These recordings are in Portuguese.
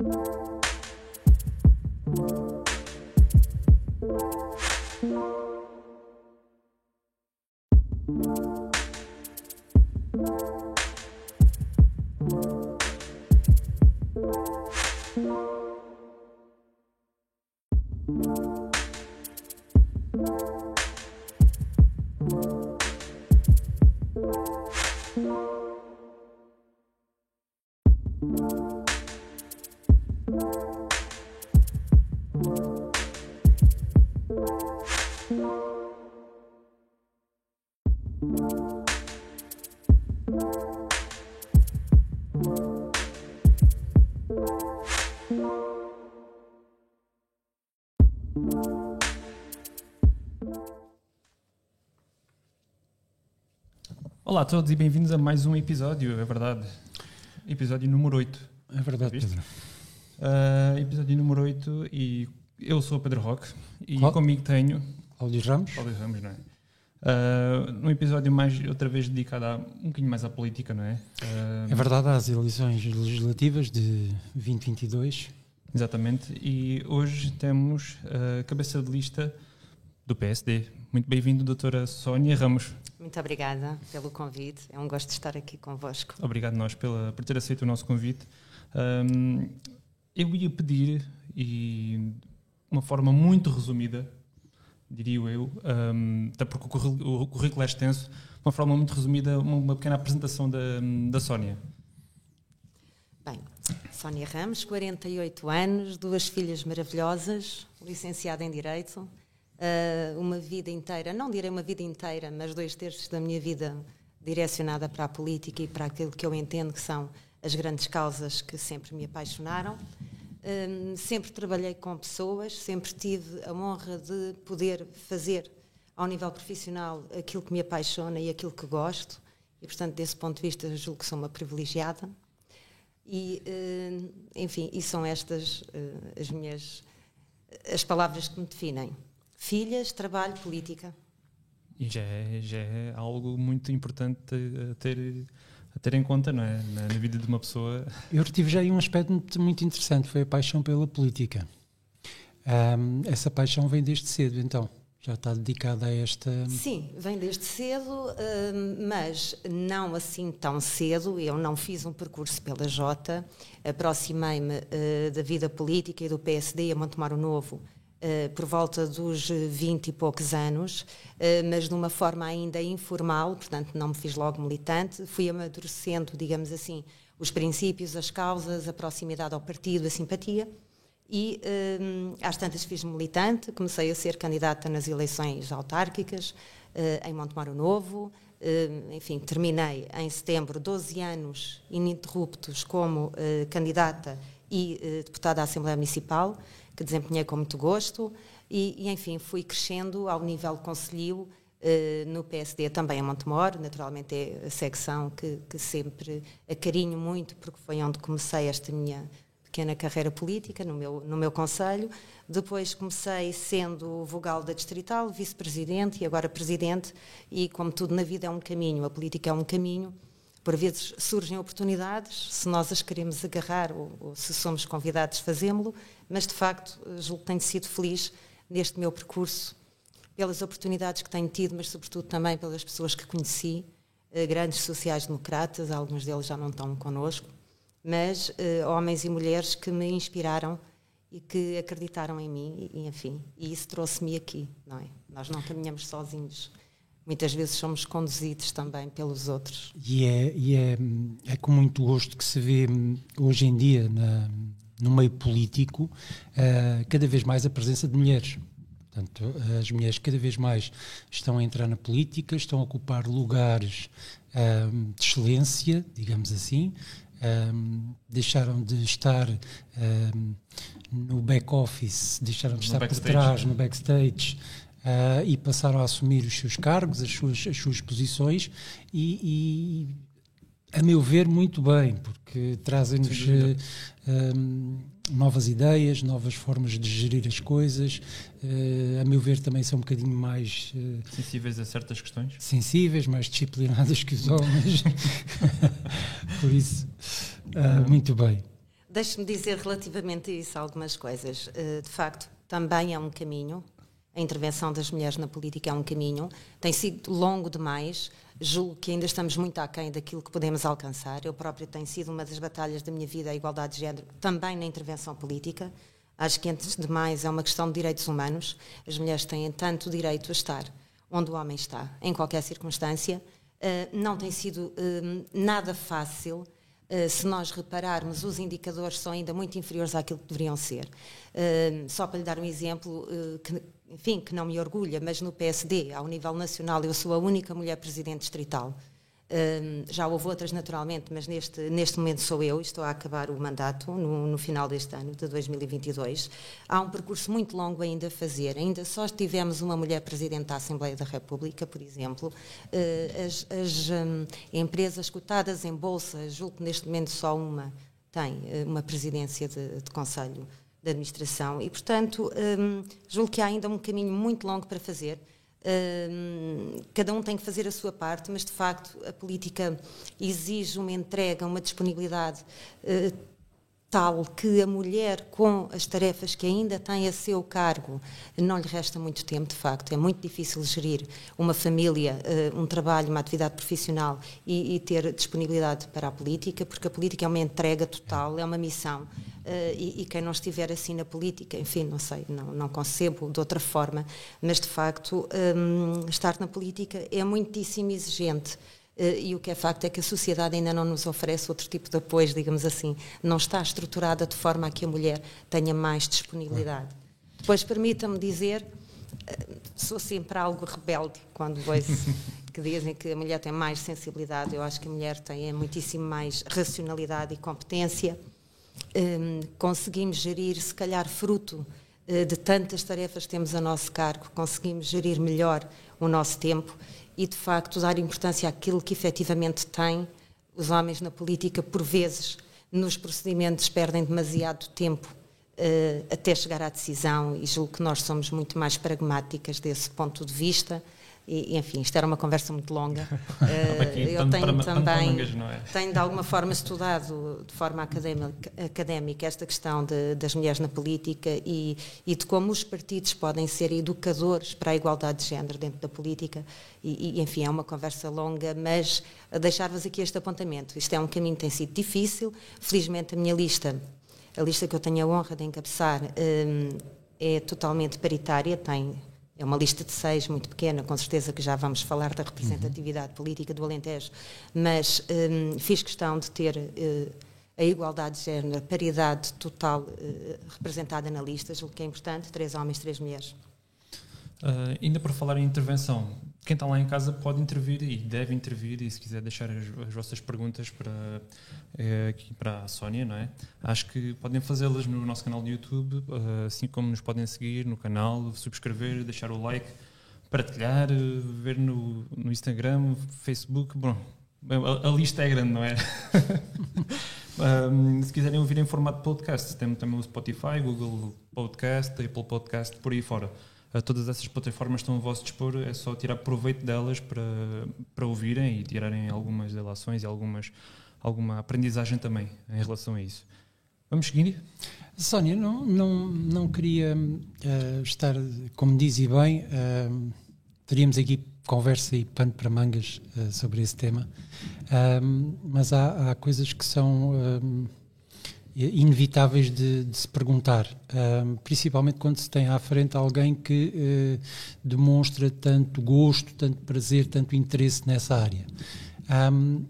Música Olá a todos e bem-vindos a mais um episódio, é verdade. Episódio número 8. É verdade, Viste? Pedro. Uh, episódio número 8 e eu sou o Pedro Roque e comigo tenho Cláudio Ramos. Paulo Ramos, não é? Uh, num episódio mais, outra vez dedicado a, um bocadinho mais à política, não é? Uh, É verdade, às eleições legislativas de 2022. Exatamente. E hoje temos a cabeça de lista do PSD. Muito bem-vindo, doutora Sónia Ramos. Muito obrigada pelo convite. É um gosto de estar aqui convosco. Obrigado nós pela, por ter aceito o nosso convite. Um, eu ia pedir, e de uma forma muito resumida, diria eu, um, até porque o currículo, é extenso, uma forma muito resumida, uma, uma pequena apresentação da, da Sónia. Bem, Sónia Ramos, 48 anos, duas filhas maravilhosas, licenciada em Direito, uh, uma vida inteira, não direi uma vida inteira, mas dois terços da minha vida direcionada para a política e para aquilo que eu entendo que são as grandes causas que sempre me apaixonaram. Um, sempre trabalhei com pessoas, sempre tive a honra de poder fazer ao nível profissional aquilo que me apaixona e aquilo que gosto, e portanto, desse ponto de vista, julgo que sou uma privilegiada. E, enfim, e são estas uh, as minhas as palavras que me definem. Filhas, trabalho, política. E já é, já é algo muito importante a ter, a ter em conta, não é? Na, na vida de uma pessoa. Eu retive já aí um aspecto muito, muito interessante, foi a paixão pela política. Um, essa paixão vem desde cedo, então. Já está dedicada a esta. Sim, vem desde cedo, mas não assim tão cedo. Eu não fiz um percurso pela Jota, aproximei-me uh, da vida política e do PSD a Montemar o Novo uh, por volta dos 20 e poucos anos, mas de uma forma ainda informal, portanto não me fiz logo militante, fui amadurecendo, digamos assim, os princípios, as causas, a proximidade ao partido, a simpatia. E um, às tantas fiz militante, comecei a ser candidata nas eleições autárquicas em Montemar o Novo. Enfim, terminei em setembro 12 anos ininterruptos como candidata e deputada à Assembleia Municipal, que desempenhei com muito gosto. E, e enfim, fui crescendo ao nível conselhio no PSD, também em Montemor. Naturalmente é a secção que, que sempre acarinho muito, porque foi onde comecei esta minha pequena carreira política no meu, no meu conselho. Depois comecei sendo vogal da Distrital, vice-presidente e agora presidente. E como tudo na vida é um caminho, a política é um caminho. Por vezes surgem oportunidades, se nós as queremos agarrar ou, ou se somos convidados, fazemos-lo. Mas de facto, julgo que tenho sido feliz neste meu percurso, pelas oportunidades que tenho tido, mas sobretudo também pelas pessoas que conheci, eh, grandes sociais-democratas, alguns deles já não estão connosco mas uh, homens e mulheres que me inspiraram e que acreditaram em mim, e, enfim, e isso trouxe-me aqui, não é? Nós não caminhamos sozinhos. Muitas vezes somos conduzidos também pelos outros. E é, e é, é com muito gosto que se vê hoje em dia na, no meio político uh, cada vez mais a presença de mulheres. Portanto, as mulheres cada vez mais estão a entrar na política, estão a ocupar lugares uh, de excelência, digamos assim, um, deixaram de estar um, no back-office, deixaram de No estar por trás, no backstage, uh, e passaram a assumir os seus cargos, as suas, as suas posições, e, e, a meu ver, muito bem, porque trazem-nos dúvida. um, novas ideias, novas formas de gerir as coisas, uh, a meu ver, também são um bocadinho mais. uh, Sensíveis a certas questões. sensíveis, mais disciplinadas que os homens. Por isso, ah, muito bem. Deixe-me dizer relativamente a isso algumas coisas. Uh, de facto, também é um caminho. A intervenção das mulheres na política é um caminho. Tem sido longo demais. Julgo que ainda estamos muito aquém daquilo que podemos alcançar. Eu própria tenho sido uma das batalhas da minha vida a igualdade de género, também na intervenção política. Acho que, antes de mais, é uma questão de direitos humanos. As mulheres têm tanto direito a estar onde o homem está, em qualquer circunstância. Uh, não tem sido uh, nada fácil. Uh, se nós repararmos, os indicadores são ainda muito inferiores àquilo que deveriam ser. só para lhe dar um exemplo, que, enfim, que não me orgulha, mas no PSD, ao nível nacional, eu sou a única mulher presidente distrital já houve outras naturalmente, mas neste, neste momento sou eu, estou a acabar o mandato no, no, final deste ano, de 2022. Há um percurso muito longo ainda a fazer. Ainda só tivemos uma mulher presidente da Assembleia da República, por exemplo. Uh, as, as um, empresas cotadas em bolsa, julgo que neste momento só uma tem uh, uma presidência de, de Conselho de Administração e, portanto, um, julgo que há ainda um caminho muito longo para fazer. Cada um tem que fazer a sua parte, mas de facto a política exige uma entrega, uma disponibilidade uh, tal que a mulher, com as tarefas que ainda tem a seu cargo, não lhe resta muito tempo, de facto. É muito difícil gerir uma família, uh, um trabalho, uma atividade profissional e, e ter disponibilidade para a política, porque a política é uma entrega total, é uma missão. Uh, e, e, quem não estiver assim na política, enfim, não sei, não, não concebo de outra forma, mas de facto um, estar na política é muitíssimo exigente. Uh, e o que é facto é que a sociedade ainda não nos oferece outro tipo de apoio, digamos assim. Não está estruturada de forma a que a mulher tenha mais disponibilidade. Depois, permita-me dizer, uh, sou sempre algo rebelde quando ouço que dizem que a mulher tem mais sensibilidade. Eu acho que a mulher tem é muitíssimo mais racionalidade e competência um, conseguimos gerir, se calhar fruto uh, de tantas tarefas que temos a nosso cargo, conseguimos gerir melhor o nosso tempo e, de facto, dar importância àquilo que efetivamente têm os homens na política, por vezes, nos procedimentos, perdem demasiado tempo uh, até chegar à decisão e julgo que nós somos muito mais pragmáticas desse ponto de vista e, enfim, isto era uma conversa muito longa. Aqui, eu tenho também, é? tenho de alguma forma estudado de forma académica, académica esta questão de, das mulheres na política e, e, de como os partidos podem ser educadores para a igualdade de género dentro da política. E, e enfim, é uma conversa longa, mas deixar-vos aqui este apontamento. Isto é um caminho que tem sido difícil. Felizmente, a minha lista, a lista que eu tenho a honra de encabeçar, hum, é totalmente paritária, tem é uma lista de seis, muito pequena, com certeza que já vamos falar da representatividade uhum. política do Alentejo, mas um, fiz questão de ter uh, a igualdade de género, a paridade total uh, representada na lista, julgo que é importante, três homens, três mulheres. Uh, ainda por falar em intervenção, quem está lá em casa pode intervir e deve intervir e se quiser deixar as, as vossas perguntas para, é, aqui para a Sónia, não é? Acho que podem fazê-las no nosso canal de YouTube, uh, assim como nos podem seguir no canal, subscrever, deixar o like, partilhar, ver no, no Instagram, Facebook, bom, a, a lista é grande, não é? um, se quiserem ouvir em formato podcast, temos também o Spotify, Google Podcast, Apple Podcast, por aí fora todas essas plataformas estão a vosso dispor, é só tirar proveito delas para, para ouvirem e tirarem algumas delações e algumas, alguma aprendizagem também em relação a isso. Vamos seguir? Sónia, não, não, não queria uh, estar, como dizia bem, uh, teríamos aqui conversa e pano para mangas uh, sobre esse tema, mas há, há, coisas que são inevitáveis de, de se perguntar, um, principalmente quando se tem à frente alguém que uh, demonstra tanto gosto, tanto prazer, tanto interesse nessa área. Um,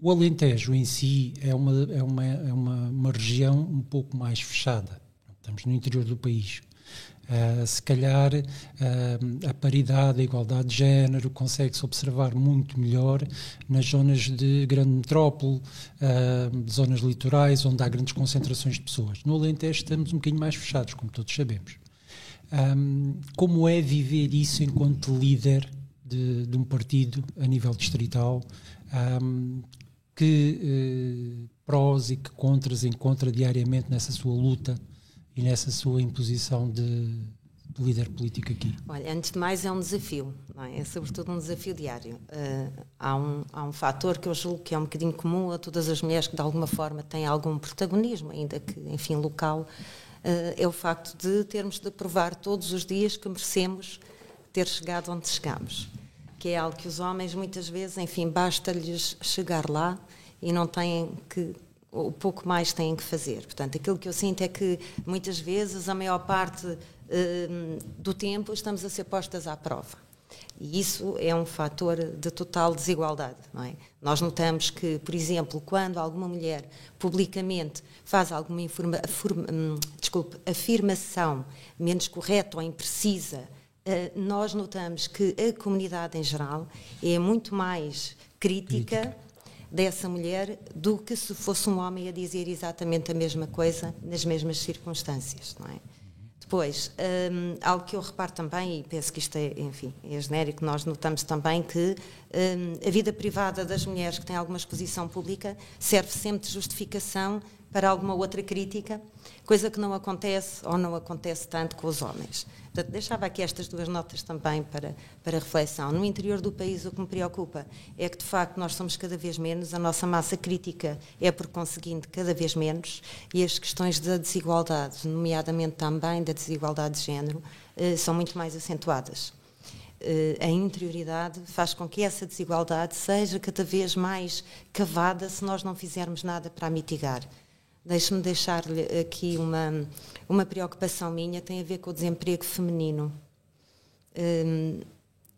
o Alentejo em si é uma, é, uma, é uma, uma região um pouco mais fechada. Estamos no interior do país. Uh, se calhar uh, a paridade, a igualdade de género consegue-se observar muito melhor nas zonas de grande metrópole, uh, zonas litorais, onde há grandes concentrações de pessoas. No Alentejo estamos um bocadinho mais fechados, como todos sabemos. Um, como é viver isso enquanto líder de, de um partido a nível distrital? Um, que prós e que contras encontra diariamente nessa sua luta e nessa sua imposição de, líder político aqui? Olha, antes de mais é um desafio, é? é? sobretudo um desafio diário. Uh, há, um, há um fator que eu julgo que é um bocadinho comum a todas as mulheres que de alguma forma têm algum protagonismo, ainda que, enfim, local, uh, é o facto de termos de provar todos os dias que merecemos ter chegado onde chegamos. Que é algo que os homens muitas vezes, enfim, basta-lhes chegar lá e não têm que o pouco mais têm que fazer. Portanto, aquilo que eu sinto é que muitas vezes, a maior parte uh, do tempo, estamos a ser postas à prova. E isso é um fator de total desigualdade. Não é? Nós notamos que, por exemplo, quando alguma mulher publicamente faz alguma informa, hum, desculpe, afirmação menos correta ou imprecisa, uh, nós notamos que a comunidade em geral é muito mais crítica. crítica dessa mulher do que se fosse um homem a dizer exatamente a mesma coisa nas mesmas circunstâncias, não é? Depois, um, algo que eu reparo também, e penso que isto é, enfim, é genérico, nós notamos também que um, a vida privada das mulheres que têm alguma exposição pública serve sempre de justificação para alguma outra crítica, coisa que não acontece ou não acontece tanto com os homens. Portanto, deixava aqui estas duas notas também para, para reflexão. No interior do país, o que me preocupa é que, de facto, nós somos cada vez menos, a nossa massa crítica é, por conseguinte, cada vez menos, e as questões da desigualdade, nomeadamente também da desigualdade de género, eh, são muito mais acentuadas. Eh, a interioridade faz com que essa desigualdade seja cada vez mais cavada se nós não fizermos nada para a mitigar. Deixe-me deixar-lhe aqui uma, uma preocupação minha, tem a ver com o desemprego feminino. Hum,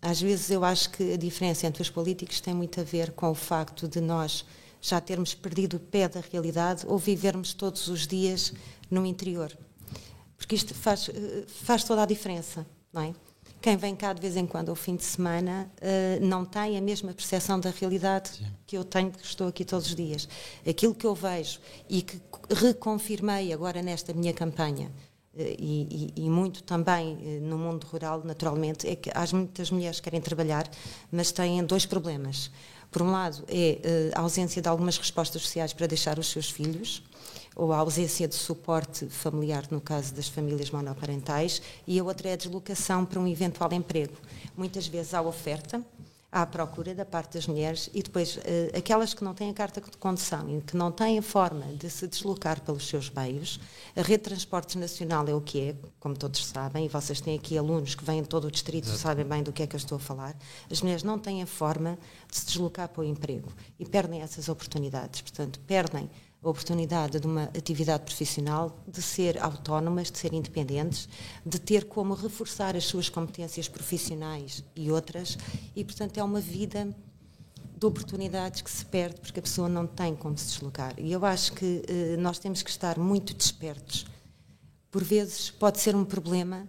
às vezes eu acho que a diferença entre os políticos tem muito a ver com o facto de nós já termos perdido o pé da realidade ou vivermos todos os dias no interior. Porque isto faz, eh, faz toda a diferença, não é? Quem vem cá de vez em quando ao fim de semana uh, não tem a mesma percepção da realidade Sim. que eu tenho, que estou aqui todos os dias. Aquilo que eu vejo e que reconfirmei agora nesta minha campanha, e, e, e, muito também uh, no mundo rural, naturalmente, é que há muitas mulheres que querem trabalhar, mas têm dois problemas. Por um lado, é a ausência de algumas respostas sociais para deixar os seus filhos, ou a ausência de suporte familiar, no caso das famílias monoparentais, e a outra é a deslocação para um eventual emprego. Muitas vezes há oferta, há procura da parte das mulheres e depois uh, aquelas que não têm a carta de condução e que não têm a forma de se deslocar pelos seus meios, a rede de transportes nacional é o que é, como todos sabem, e vocês têm aqui alunos que vêm de todo o distrito Exato. sabem bem do que é que eu estou a falar, as mulheres não têm a forma de se deslocar para o emprego e perdem essas oportunidades, portanto, perdem a oportunidade de uma atividade profissional, de ser autónomas, de ser independentes, de ter como reforçar as suas competências profissionais e outras, e portanto é uma vida de oportunidades que se perde porque a pessoa não tem como se deslocar. E eu acho que eh, nós temos que estar muito despertos. Por vezes pode ser um problema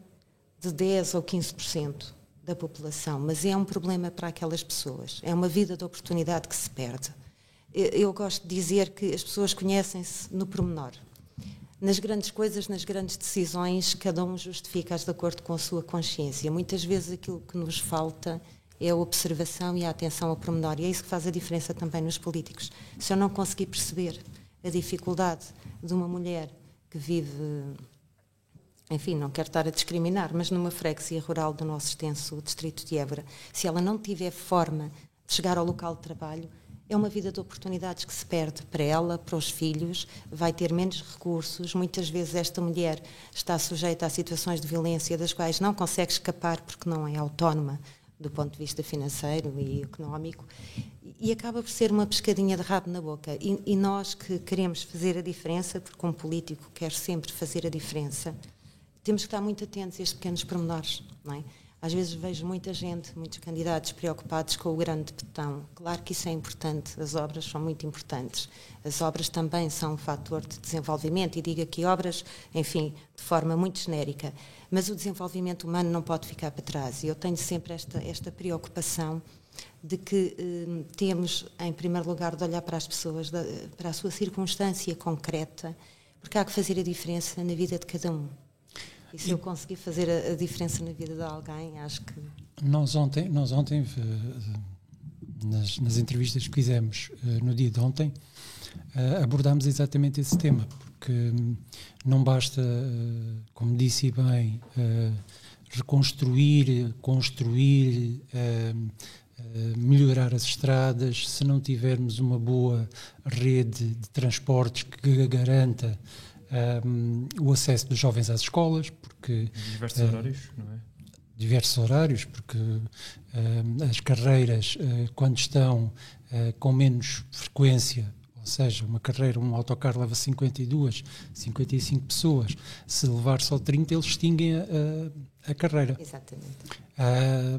de 10 ou 15% da população, mas é um problema para aquelas pessoas. É uma vida de oportunidade que se perde eu gosto de dizer que as pessoas conhecem-se no pormenor. Nas grandes coisas, nas grandes decisões, cada um justifica-as de acordo com a sua consciência. Muitas vezes aquilo que nos falta é a observação e a atenção ao pormenor. E é isso que faz a diferença também nos políticos. Se eu não conseguir perceber a dificuldade de uma mulher que vive, enfim, não quero estar a discriminar, mas numa freguesia rural do nosso extenso distrito de Évora, se ela não tiver forma de chegar ao local de trabalho, é uma vida de oportunidades que se perde para ela, para os filhos, vai ter menos recursos. Muitas vezes esta mulher está sujeita a situações de violência das quais não consegue escapar porque não é autónoma do ponto de vista financeiro e económico e acaba por ser uma pescadinha de rabo na boca. E, e nós que queremos fazer a diferença, porque um político quer sempre fazer a diferença, temos que estar muito atentos a estes pequenos pormenores, não é? Às vezes vejo muita gente, muitos candidatos preocupados com o grande betão. Claro que isso é importante, as obras são muito importantes. As obras também são um fator de desenvolvimento e digo aqui obras, enfim, de forma muito genérica. Mas o desenvolvimento humano não pode ficar para trás e eu tenho sempre esta, esta preocupação de que eh, temos, em primeiro lugar, de olhar para as pessoas, para a sua circunstância concreta, porque há que fazer a diferença na vida de cada um. E se eu conseguir fazer a, a, diferença na vida de alguém, acho que. Nós ontem, nós ontem eh, nas, nas entrevistas que fizemos eh, no dia de ontem, eh, abordámos exatamente esse tema, porque hum, não basta, como disse bem, reconstruir, construir, melhorar as estradas, se não tivermos uma boa rede de transportes que garanta um, o acesso dos jovens às escolas, porque diversos uh, horários, não é? Diversos horários, porque uh, as carreiras, uh, quando estão com menos frequência, ou seja, uma carreira, um autocarro leva 52, 55 pessoas, se levar só 30, eles extinguem a, a, a carreira. Exatamente.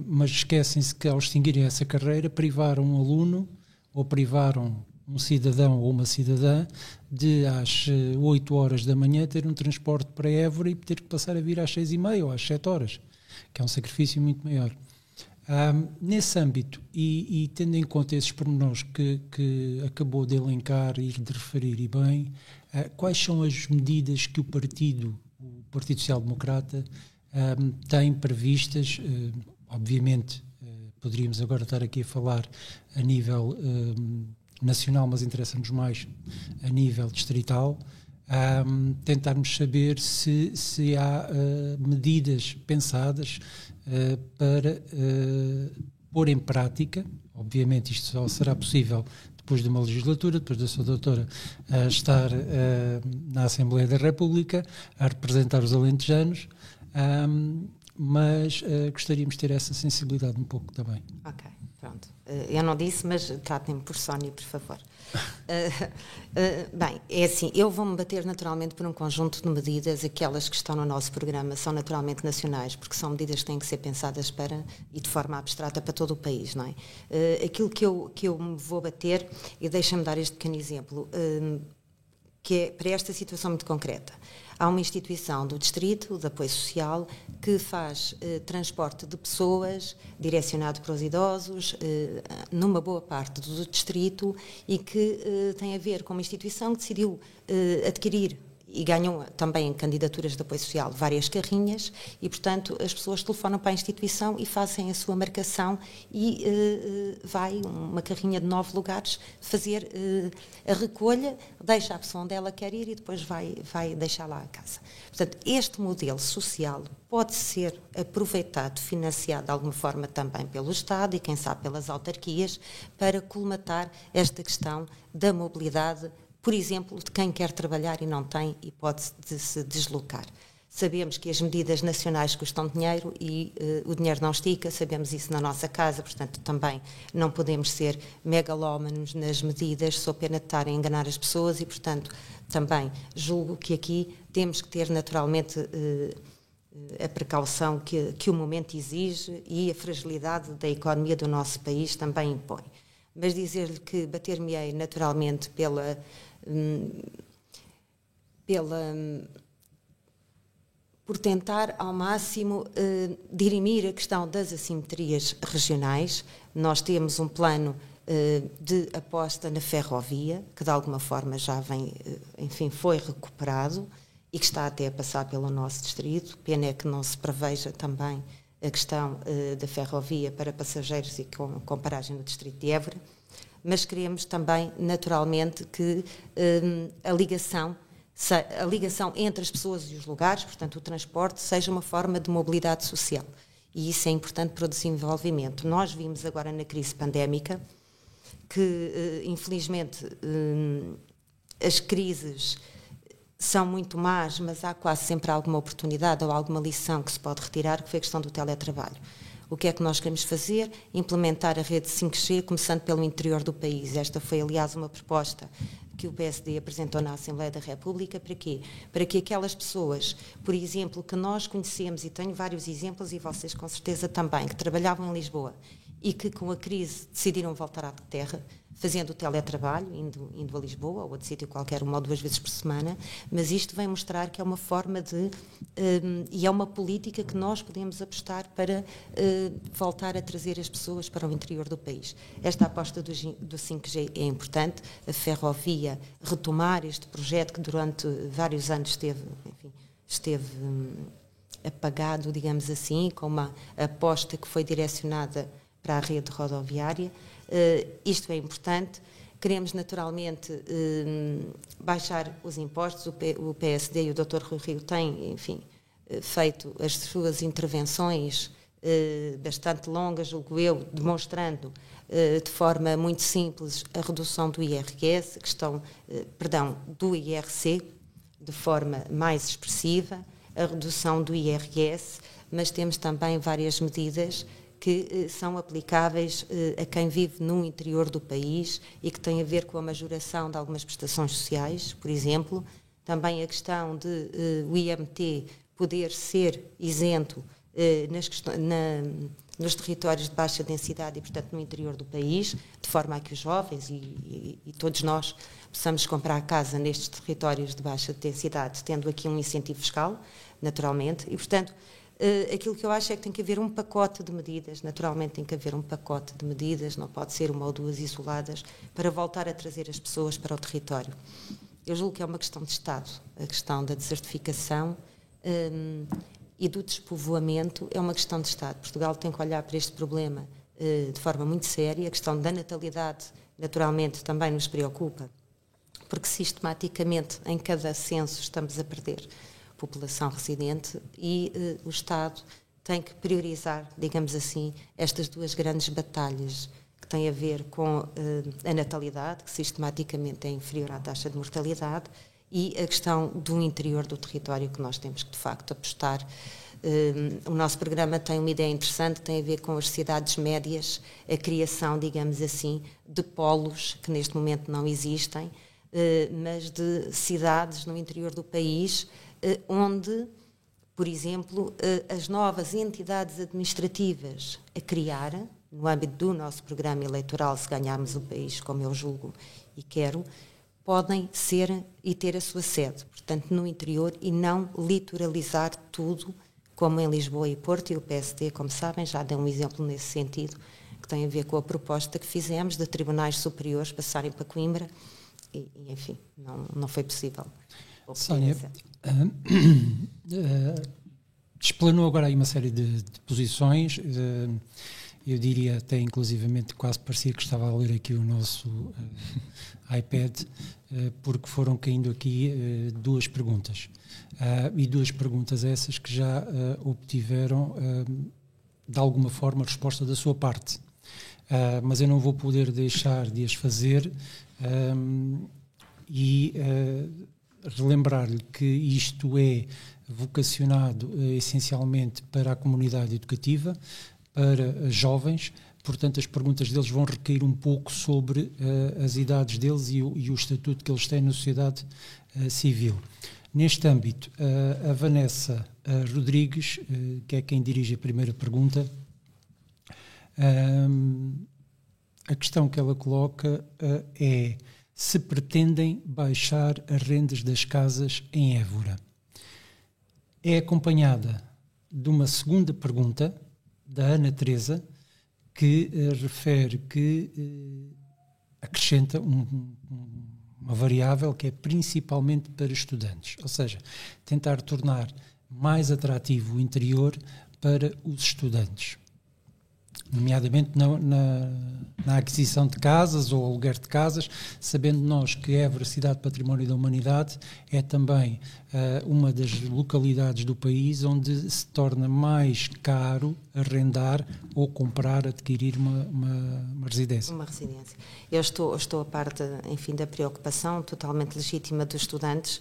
mas esquecem-se que ao extinguirem essa carreira, privaram um aluno ou privaram um cidadão ou uma cidadã de às 8 eh, horas da manhã ter um transporte para Évora e ter que passar a vir às 6 e meia ou às 7 horas, que é um sacrifício muito maior. Um, nesse âmbito, e, e, tendo em conta esses pormenores que, que acabou de elencar e de referir e bem, uh, quais são as medidas que o partido, o Partido Social Democrata, um, tem previstas? Uh, obviamente, uh, poderíamos agora estar aqui a falar a nível nacional, mas interessa-nos mais a nível distrital, um, tentarmos saber se, se há uh, medidas pensadas uh, para uh, pôr em prática, obviamente isto só será possível depois de uma legislatura, depois da sua doutora estar na Assembleia da República, a representar os alentejanos, um, mas gostaríamos de ter essa sensibilidade um pouco também. Ok. Pronto. Eh, eu não disse, mas tratem-me por Sónia, por favor. Uh, uh, bem, é assim, eu vou-me bater naturalmente por um conjunto de medidas, aquelas que estão no nosso programa são naturalmente nacionais, porque são medidas que têm que ser pensadas para, e de forma abstrata para todo o país, não é? Aquilo que eu, que eu me vou bater, e deixa-me dar este pequeno exemplo, que é para esta situação muito concreta. Há uma instituição do Distrito de Apoio Social que faz eh, transporte de pessoas direcionado para os idosos eh, numa boa parte do Distrito e que eh, tem a ver com uma instituição que decidiu eh, adquirir e ganham também em candidaturas de apoio social várias carrinhas e, portanto, as pessoas telefonam para a instituição e fazem a sua marcação e uh, vai uma carrinha de nove lugares fazer uh, a recolha, deixa a pessoa onde ela quer ir e depois vai, vai deixar lá a casa. Portanto, este modelo social pode ser aproveitado, financiado de alguma forma também pelo Estado e, quem sabe, pelas autarquias, para colmatar esta questão da mobilidade por exemplo, de quem quer trabalhar e não tem hipótese de se deslocar. Sabemos que as medidas nacionais custam dinheiro e uh, o dinheiro não estica, sabemos isso na nossa casa, portanto, também não podemos ser megalómanos nas medidas, sou pena de estar a enganar as pessoas e, portanto, também julgo que aqui temos que ter naturalmente uh, a precaução que, que o momento exige e a fragilidade da economia do nosso país também impõe. Mas dizer-lhe que bater-me-ei naturalmente pela pela por tentar ao máximo uh, dirimir a questão das assimetrias regionais. Nós temos um plano uh, de aposta na ferrovia, que de alguma forma já vem, uh, enfim, foi recuperado e que está até a passar pelo nosso distrito. Pena é que não se preveja também a questão da ferrovia para passageiros e com, com paragem no distrito de Évora mas queremos também, naturalmente, que um, a ligação a ligação entre as pessoas e os lugares, portanto, o transporte, seja uma forma de mobilidade social. E isso é importante para o desenvolvimento. Nós vimos agora na crise pandémica que, eh, infelizmente, hum, as crises são muito más, mas há quase sempre alguma oportunidade ou alguma lição que se pode retirar, que foi a questão do teletrabalho. O que é que nós queremos fazer? Implementar a rede 5G, começando pelo interior do país. Esta foi, aliás, uma proposta que o PSD apresentou na Assembleia da República. Para quê? Para que aquelas pessoas, por exemplo, que nós conhecemos, e tenho vários exemplos, e vocês com certeza também, que trabalhavam em Lisboa e que com a crise decidiram voltar à terra, fazendo o teletrabalho, indo, indo a Lisboa ou a sítio qualquer, uma ou duas vezes por semana, mas isto vem mostrar que é uma forma de. Um, e é uma política que nós podemos apostar para uh, voltar a trazer as pessoas para o interior do país. Esta aposta do, do 5G é importante, a ferrovia retomar este projeto que durante vários anos esteve, enfim, esteve. Um, apagado, digamos assim, com uma aposta que foi direcionada para a rede rodoviária. Uh, isto é importante. Queremos, naturalmente, uh, baixar os impostos. O, PSD e o Dr. Rui Rio têm, enfim, feito as suas intervenções bastante longas, julgo eu, demonstrando de forma muito simples a redução do IRS, questão, perdão, do IRC, de forma mais expressiva, a redução do IRS, mas temos também várias medidas que eh, são aplicáveis eh, a quem vive no interior do país e que têm a ver com a majoração de algumas prestações sociais, por exemplo, também a questão de eh, o IMT poder ser isento nas na, nos territórios de baixa densidade e, portanto, no interior do país, de forma a que os jovens e, e, e todos nós possamos comprar casa nestes territórios de baixa densidade, tendo aqui um incentivo fiscal, naturalmente, e, portanto, Uh, aquilo que eu acho é que tem que haver um pacote de medidas, naturalmente tem que haver um pacote de medidas, não pode ser uma ou duas isoladas, para voltar a trazer as pessoas para o território. Eu julgo que é uma questão de Estado, a questão da desertificação um, e do despovoamento é uma questão de Estado. Portugal tem que olhar para este problema uh, de forma muito séria, a questão da natalidade, naturalmente, também nos preocupa, porque sistematicamente em cada censo estamos a perder população residente e uh, o Estado tem que priorizar, digamos assim, estas duas grandes batalhas que têm a ver com uh, a natalidade, que sistematicamente é inferior à taxa de mortalidade, e a questão do interior do território que nós temos que, de facto, apostar. Uh, o nosso programa tem uma ideia interessante que tem a ver com as cidades médias, a criação, digamos assim, de polos que neste momento não existem, mas de cidades no interior do país eh, onde, por exemplo, eh, as novas entidades administrativas a criar, no âmbito do nosso programa eleitoral, se ganharmos o país, como eu julgo e quero, podem ser e ter a sua sede, portanto, no interior e não litoralizar tudo, como em Lisboa e Porto, e o PSD, como sabem, já deu um exemplo nesse sentido, que tem a ver com a proposta que fizemos de tribunais superiores passarem para Coimbra, e, enfim, não, não foi possível. Sónia, uh, uh, explanou agora aí uma série de, de posições. Uh, eu diria até inclusivamente quase parecia que estava a ler aqui o nosso iPad, porque foram caindo aqui duas perguntas. e duas perguntas essas que já obtiveram, de alguma forma, resposta da sua parte. mas eu não vou poder deixar de as fazer e relembrar-lhe que isto é vocacionado uh, essencialmente para a comunidade educativa, para jovens, portanto as perguntas deles vão recair um pouco sobre uh, as idades deles e o, e o, estatuto que eles têm na sociedade uh, civil. Neste âmbito, a Vanessa Rodrigues, que é quem dirige a primeira pergunta, a questão que ela coloca é se pretendem baixar as rendas das casas em Évora. É acompanhada de uma segunda pergunta da Ana Teresa que uh, refere que uh, acrescenta um, um, uma variável que é principalmente para estudantes, ou seja, tentar tornar mais atrativo o interior para os estudantes nomeadamente na, na, na, aquisição de casas ou aluguer de casas, sabendo nós que Évora, cidade património da humanidade, é também uh, uma das localidades do país onde se torna mais caro arrendar ou comprar, adquirir uma, uma, uma residência. Uma residência. Eu estou, estou a parte, enfim, da preocupação totalmente legítima dos estudantes,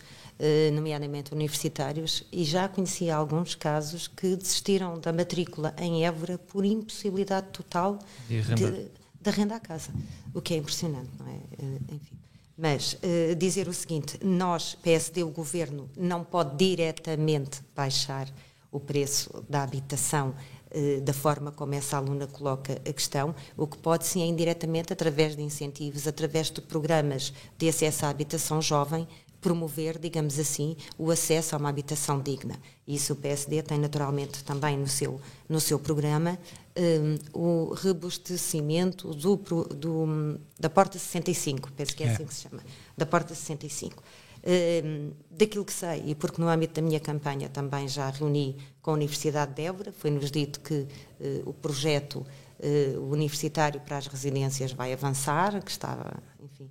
nomeadamente universitários, e já conheci alguns casos que desistiram da matrícula em Évora por impossibilidade total de, de arrendar a casa, o que é impressionante, não é? Eh, enfim. Mas uh, dizer o seguinte: nós, PSD, o governo, não pode diretamente baixar o preço da habitação uh, da forma como essa aluna coloca a questão, o que pode sim é indiretamente através de incentivos, através de programas de acesso à habitação jovem, promover, digamos assim, o acesso a uma habitação digna. Isso o PSD tem naturalmente também no seu, no seu programa, um, o robustecimento do, do, da Porta 65, penso que é, é, assim que se chama, da Porta 65. Um, daquilo que sei, e porque no âmbito da minha campanha também já reuni com a Universidade de Évora, foi-nos dito que uh, o projeto uh, universitário para as residências vai avançar, que estava, enfim,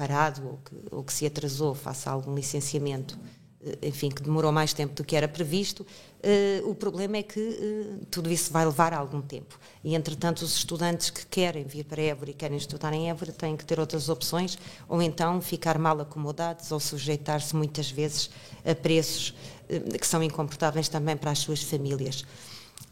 parado ou que, ou que se atrasou face a algum licenciamento enfim, que demorou mais tempo do que era previsto. Uh, o problema é que uh, tudo isso vai levar algum tempo. E, entretanto, os estudantes que querem vir para Évora e querem estudar em Évora têm que ter outras opções, ou então ficar mal acomodados ou sujeitar-se muitas vezes a preços que são incomportáveis também para as suas famílias.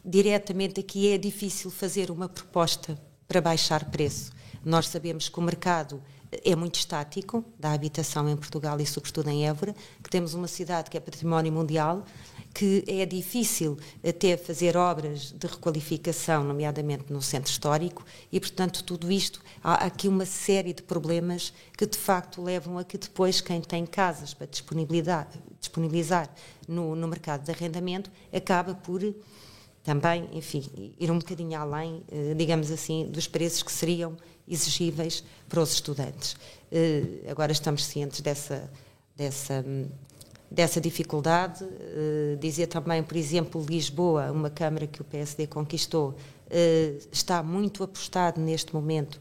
Diretamente aqui é difícil fazer uma proposta para baixar preço. Nós sabemos que o mercado é muito estático da habitação em Portugal e sobretudo em Évora, que temos uma cidade que é património mundial, que é difícil até fazer obras de requalificação, nomeadamente no centro histórico, e portanto tudo isto há aqui uma série de problemas que de facto levam a que depois quem tem casas para disponibilizar, disponibilizar no, no mercado de arrendamento acaba por também, enfim, ir um bocadinho além, eh, digamos assim, dos preços que seriam exigíveis para os estudantes. Uh, agora estamos cientes dessa, dessa, dessa dificuldade. Uh, dizer também, por exemplo, Lisboa, uma Câmara que o PSD conquistou, uh, está muito apostado neste momento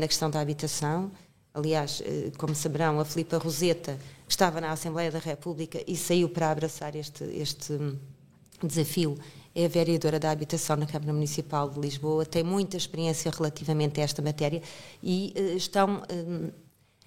na questão da habitação. Aliás, como saberão, a Filipa Roseta estava na Assembleia da República e saiu para abraçar este, este desafio é vereadora da Habitação na Câmara Municipal de Lisboa, tem muita experiência relativamente a esta matéria e uh, estão uh,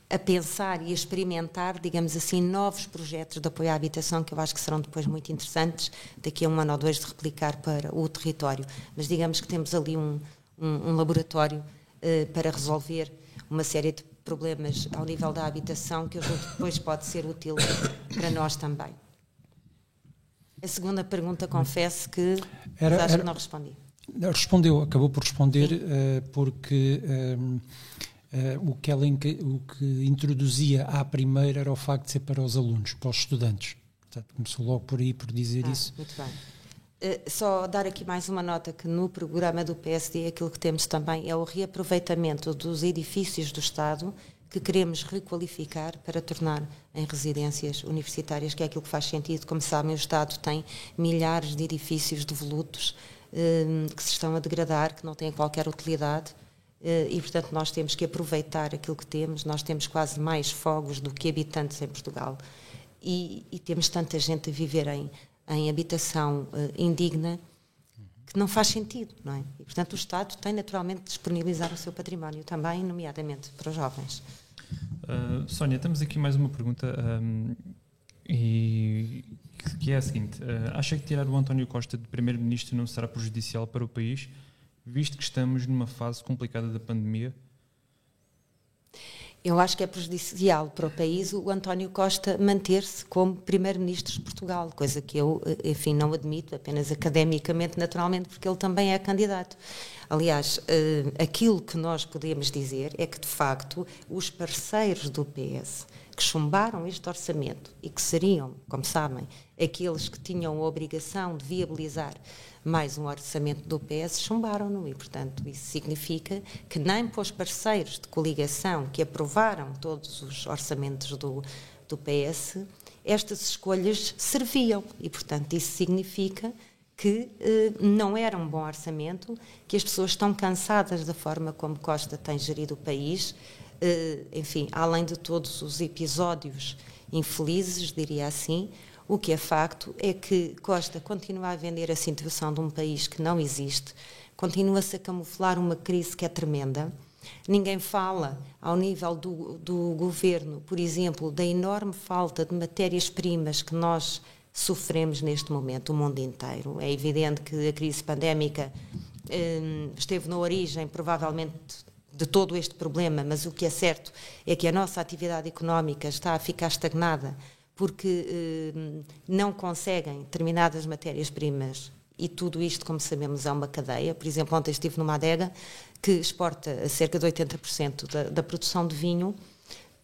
a pensar e a experimentar, digamos assim, novos projetos de apoio à habitação que eu acho que serão depois muito interessantes, daqui a um ano ou dois, de replicar para o território. Mas digamos que temos ali um, um, um laboratório uh, para resolver uma série de problemas ao nível da habitação que eu julgo que depois pode ser útil para nós também. A segunda pergunta, confesso que era, acho era, que não respondi. Respondeu, acabou por responder, uh, porque uh, uh, o, que ela, o que introduzia à primeira era o facto de ser para os alunos, para os estudantes. Portanto, começou logo por aí por dizer ah, isso. Muito bem. só dar aqui mais uma nota que no programa do PSD aquilo que temos também é o reaproveitamento dos edifícios do Estado que queremos requalificar para tornar em residências universitárias, que é aquilo que faz sentido. Como sabem, o Estado tem milhares de edifícios devolutos eh, que se estão a degradar, que não têm qualquer utilidade. Eh, e, portanto, nós temos que aproveitar aquilo que temos. Nós temos quase mais fogos do que habitantes em Portugal. E, e temos tanta gente a viver em, em habitação eh, indigna que não faz sentido, não é? E, portanto, o Estado tem naturalmente de disponibilizar o seu património também, nomeadamente para os jovens. Uh, Sónia, temos aqui mais uma pergunta um, e, que é a seguinte: uh, acha que tirar o António Costa de primeiro-ministro não será prejudicial para o país, visto que estamos numa fase complicada da pandemia? Eu acho que é prejudicial para o país o António Costa manter-se como primeiro-ministro de Portugal, coisa que eu, eh, enfim, não admito, apenas academicamente, naturalmente, porque ele também é candidato. Aliás, uh, aquilo que nós podemos dizer é que, de facto, os parceiros do PS que chumbaram este orçamento e que seriam, como sabem, aqueles que tinham a obrigação de viabilizar mais um orçamento do PS, chumbaram-no. E, portanto, isso significa que nem para os parceiros de coligação que aprovaram todos os orçamentos do, do PS, estas escolhas serviam. E, portanto, isso significa que eh, não era um bom orçamento, que as pessoas estão cansadas da forma como Costa tem gerido o país, enfim, além de todos os episódios infelizes, diria assim, o que é facto é que Costa continua a vender a situação de um país que não existe, continua-se a camuflar uma crise que é tremenda. Ninguém fala, ao nível do, do governo, por exemplo, da enorme falta de matérias-primas que nós sofremos neste momento, o mundo inteiro. É evidente que a crise pandémica hum, esteve na origem, provavelmente, de todo este problema, mas o que é certo é que a nossa atividade económica está a ficar estagnada porque hum, não conseguem determinadas matérias-primas e tudo isto, como sabemos, é uma cadeia. Por exemplo, ontem estive numa adega que exporta cerca de 80% da, da produção de vinho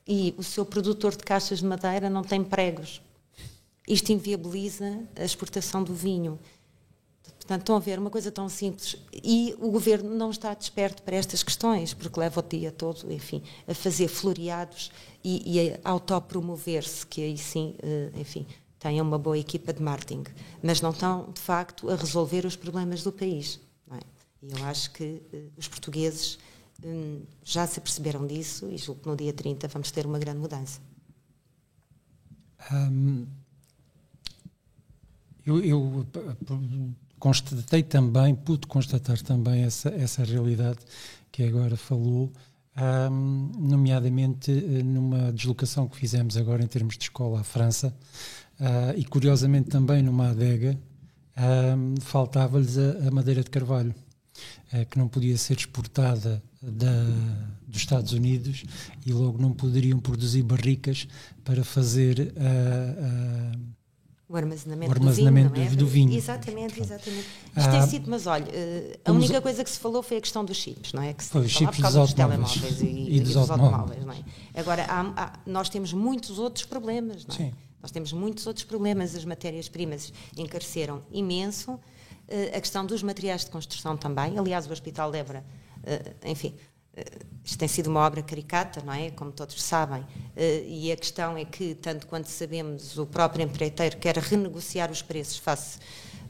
e o seu produtor de caixas de madeira não tem pregos isto inviabiliza a exportação do vinho. Portanto, estão a ver uma coisa tão simples e o governo não está desperto para estas questões, porque leva o dia todo, enfim, a fazer floreados e, e a autopromover-se, que aí sim, eh, enfim, tenham uma boa equipa de marketing, mas não estão, de facto, a resolver os problemas do país. É? E eu acho que uh, os portugueses um, já se perceberam disso e julgo que no dia 30 vamos ter uma grande mudança. Um eu, eu constatei também, pude constatar também essa, essa realidade que agora falou, um, nomeadamente eh, numa deslocação que fizemos agora em termos de escola à França, uh, e curiosamente também numa adega, um, faltava-lhes a, a, madeira de carvalho, uh, que não podia ser exportada da, dos Estados Unidos e logo não poderiam produzir barricas para fazer uh, o armazenamento, o armazenamento do, vinho, é? do vinho. Exatamente, exatamente. Isto ah, é sido, mas olha, eh, a única coisa que se falou foi a questão dos chips, não é? Que se foi, chips por causa dos, telemóveis e, e, dos, e dos automóveis. não é? Agora, há, há, nós temos muitos outros problemas, não é? Sim. Nós temos muitos outros problemas. As matérias-primas encareceram imenso. Uh, a questão dos materiais de construção também. Aliás, o Hospital de Évora, uh, enfim, isto tem sido uma obra caricata, não é? Como todos sabem. Eh, e a questão é que, tanto quanto sabemos, o próprio empreiteiro quer renegociar os preços face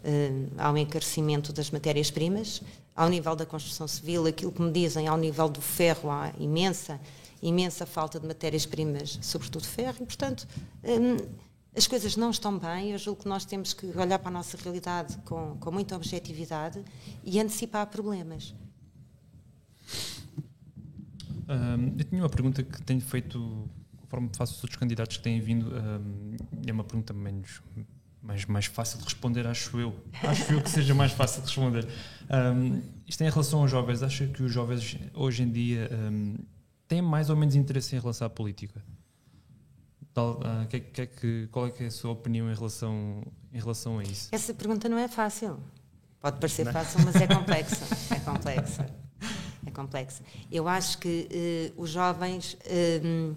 eh, ao encarecimento das matérias-primas. Ao nível da construção civil, aquilo que me dizem, ao nível do ferro, há imensa, imensa falta de matérias-primas, sobretudo ferro, e, portanto, eh, as coisas não estão bem. Eu julgo que nós temos que olhar para a nossa realidade com, com muita objetividade e antecipar problemas. Um, eu tinha uma pergunta que tenho feito, conforme faço os outros candidatos que têm vindo, um, é uma pergunta menos, mais, mais fácil de responder, acho eu. Acho eu que seja mais fácil de responder. Um, isto é em relação aos jovens. Acha que os jovens hoje em dia têm mais ou menos interesse em relação à política? Tal, uh, que, que, que, qual é, que é a sua opinião em relação, em relação a isso? Essa pergunta não é fácil. Pode parecer não. fácil, mas é complexa. é complexa é complexa. Eu acho que uh, os jovens uh,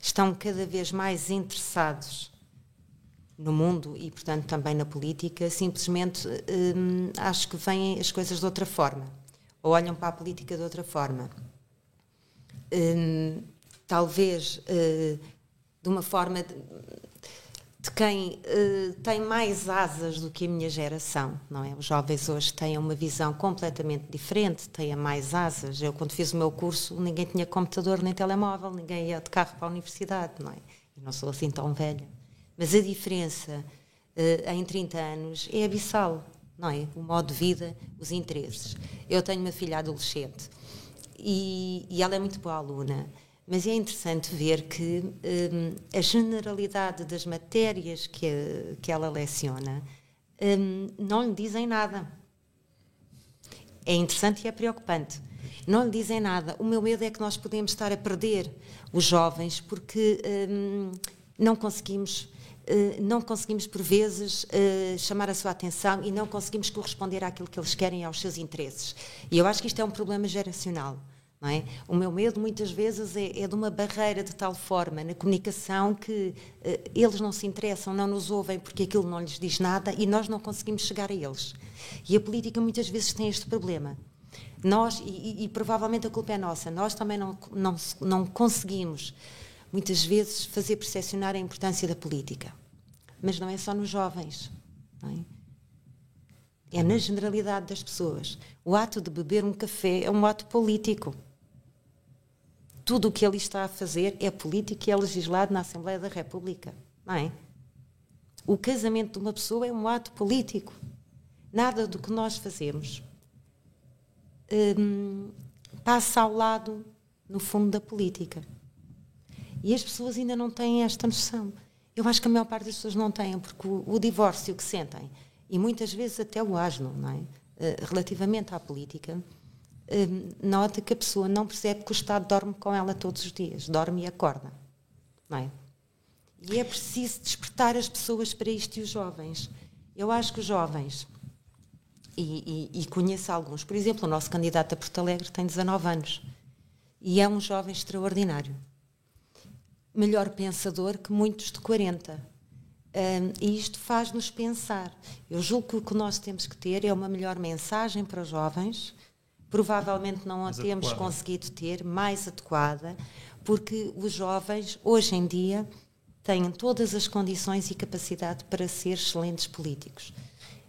estão cada vez mais interessados no mundo e, portanto, também na política. Simplesmente uh, acho que veem as coisas de outra forma, ou olham para a política de outra forma. talvez de uma forma. De, de quem uh, tem mais asas do que a minha geração, não é? Os jovens hoje têm uma visão completamente diferente, têm mais asas. Eu, quando fiz o meu curso, ninguém tinha computador nem telemóvel, ninguém ia de carro para a universidade, não é? Eu não sou assim tão velha. Mas a diferença uh, em 30 anos é abissal, não é? O modo de vida, os interesses. Eu tenho uma filha adolescente e, e ela é muito boa aluna mas é interessante ver que um, a generalidade das matérias que, que ela leciona um, não lhe dizem nada. É interessante e é preocupante. Não lhe dizem nada. O meu medo é que nós podemos estar a perder os jovens porque um, não conseguimos. Uh, não conseguimos, por vezes, uh, chamar a sua atenção e não conseguimos corresponder àquilo que eles querem, aos seus interesses. E eu acho que isto é um problema geracional. É? O meu medo muitas vezes é, é, de uma barreira de tal forma na comunicação que uh, eles não se interessam, não nos ouvem porque aquilo não lhes diz nada e nós não conseguimos chegar a eles. E a política muitas vezes tem este problema. Nós, e, e provavelmente a culpa é nossa, nós também não, não, não conseguimos muitas vezes fazer percepcionar a importância da política. Mas não é só nos jovens. É? é na generalidade das pessoas. O ato de beber um café é um ato político tudo o que ele está a fazer é político e é legislado na Assembleia da República, não é? O casamento de uma pessoa é um ato político. Nada do que nós fazemos hum, passa ao lado, no fundo, da política. E as pessoas ainda não têm esta noção. Eu acho que a maior parte das pessoas não têm, porque o, o divórcio que sentem, e muitas vezes até o asno, não é? Uh, relativamente à política, nota que a pessoa não percebe que o Estado dorme com ela todos os dias, dorme e acorda. Não é? E é preciso despertar as pessoas para isto e os jovens. Eu acho que os jovens, e, e, e conheço alguns, por exemplo, o nosso candidato a Porto Alegre tem 19 anos e é um jovem extraordinário. Melhor pensador que muitos de 40. Um, e isto faz-nos pensar. Eu julgo que o que nós temos que ter é uma melhor mensagem para os jovens, provavelmente não a mais temos adequada. conseguido ter, mais adequada, porque os jovens, hoje em dia, têm todas as condições e capacidade para ser excelentes políticos.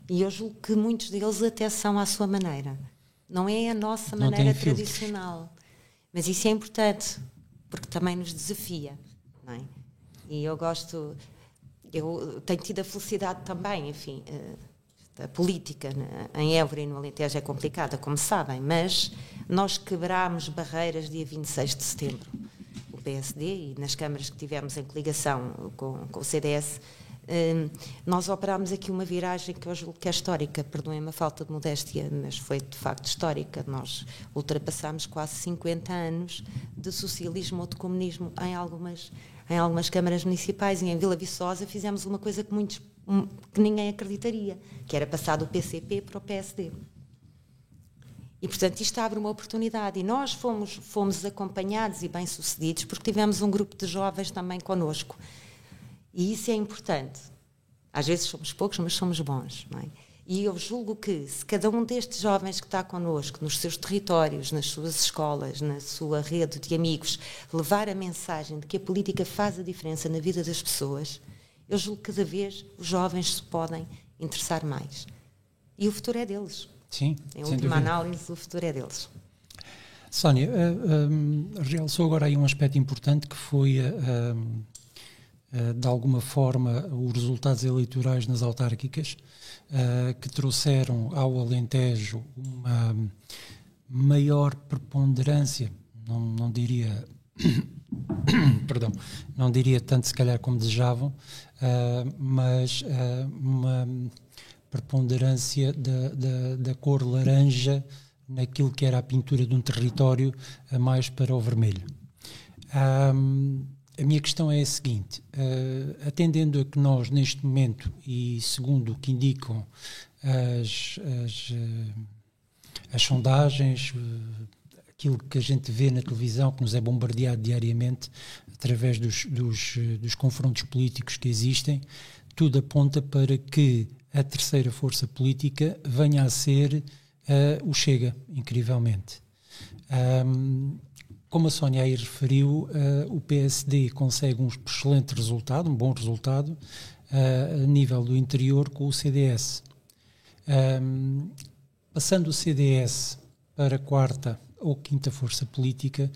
E eu julgo que muitos deles até são à sua maneira. Não é a nossa não maneira tradicional. Mas isso é importante, porque também nos desafia. É? E eu gosto. eu tenho tido a felicidade também, enfim, a política em Évora e no Alentejo é complicada, como sabem, mas nós quebrámos barreiras dia 26 de setembro. O PSD e nas câmaras que tivemos em coligação com, com o CDS, hum, nós operámos aqui uma viragem que eu julgo que é histórica, perdoem-me a falta de modéstia, mas foi de facto histórica. Nós ultrapassámos quase 50 anos de socialismo ou de comunismo em algumas, em algumas câmaras municipais e em Vila Viçosa fizemos uma coisa que muitos que ninguém acreditaria, que era passar do PCP para o PSD. E, portanto, isto abre uma oportunidade. E nós fomos, fomos acompanhados e bem-sucedidos porque tivemos um grupo de jovens também connosco. E isso é importante. Às vezes somos poucos, mas somos bons. É? E eu julgo que, se cada um destes jovens que está connosco, nos seus territórios, nas suas escolas, na sua rede de amigos, levar a mensagem de que a política faz a diferença na vida das pessoas, eu julgo que cada vez os jovens se podem interessar mais. E o futuro é deles. Sim. Em última análise, o futuro é deles. Sónia, uh, uh, realçou agora aí um aspecto importante que foi, uh, de alguma forma, os resultados eleitorais nas autárquicas, que trouxeram ao Alentejo uma maior preponderância, não, não diria perdão, não diria tanto se calhar como desejavam, uh, mas uh, uma preponderância da, da, da, cor laranja naquilo que era a pintura de um território uh, mais para o vermelho. Um, a minha questão é a seguinte: atendendo a que nós, neste momento, e segundo o que indicam as, as, as sondagens, aquilo que a gente vê na televisão, que nos é bombardeado diariamente através dos, dos, dos confrontos políticos que existem, tudo aponta para que a terceira força política venha a ser uh, o Chega, incrivelmente. Um, como a Sónia aí referiu, uh, o PSD consegue um excelente resultado, um bom resultado, uh, a nível do interior com o CDS. Um, passando o CDS para a quarta ou quinta força política,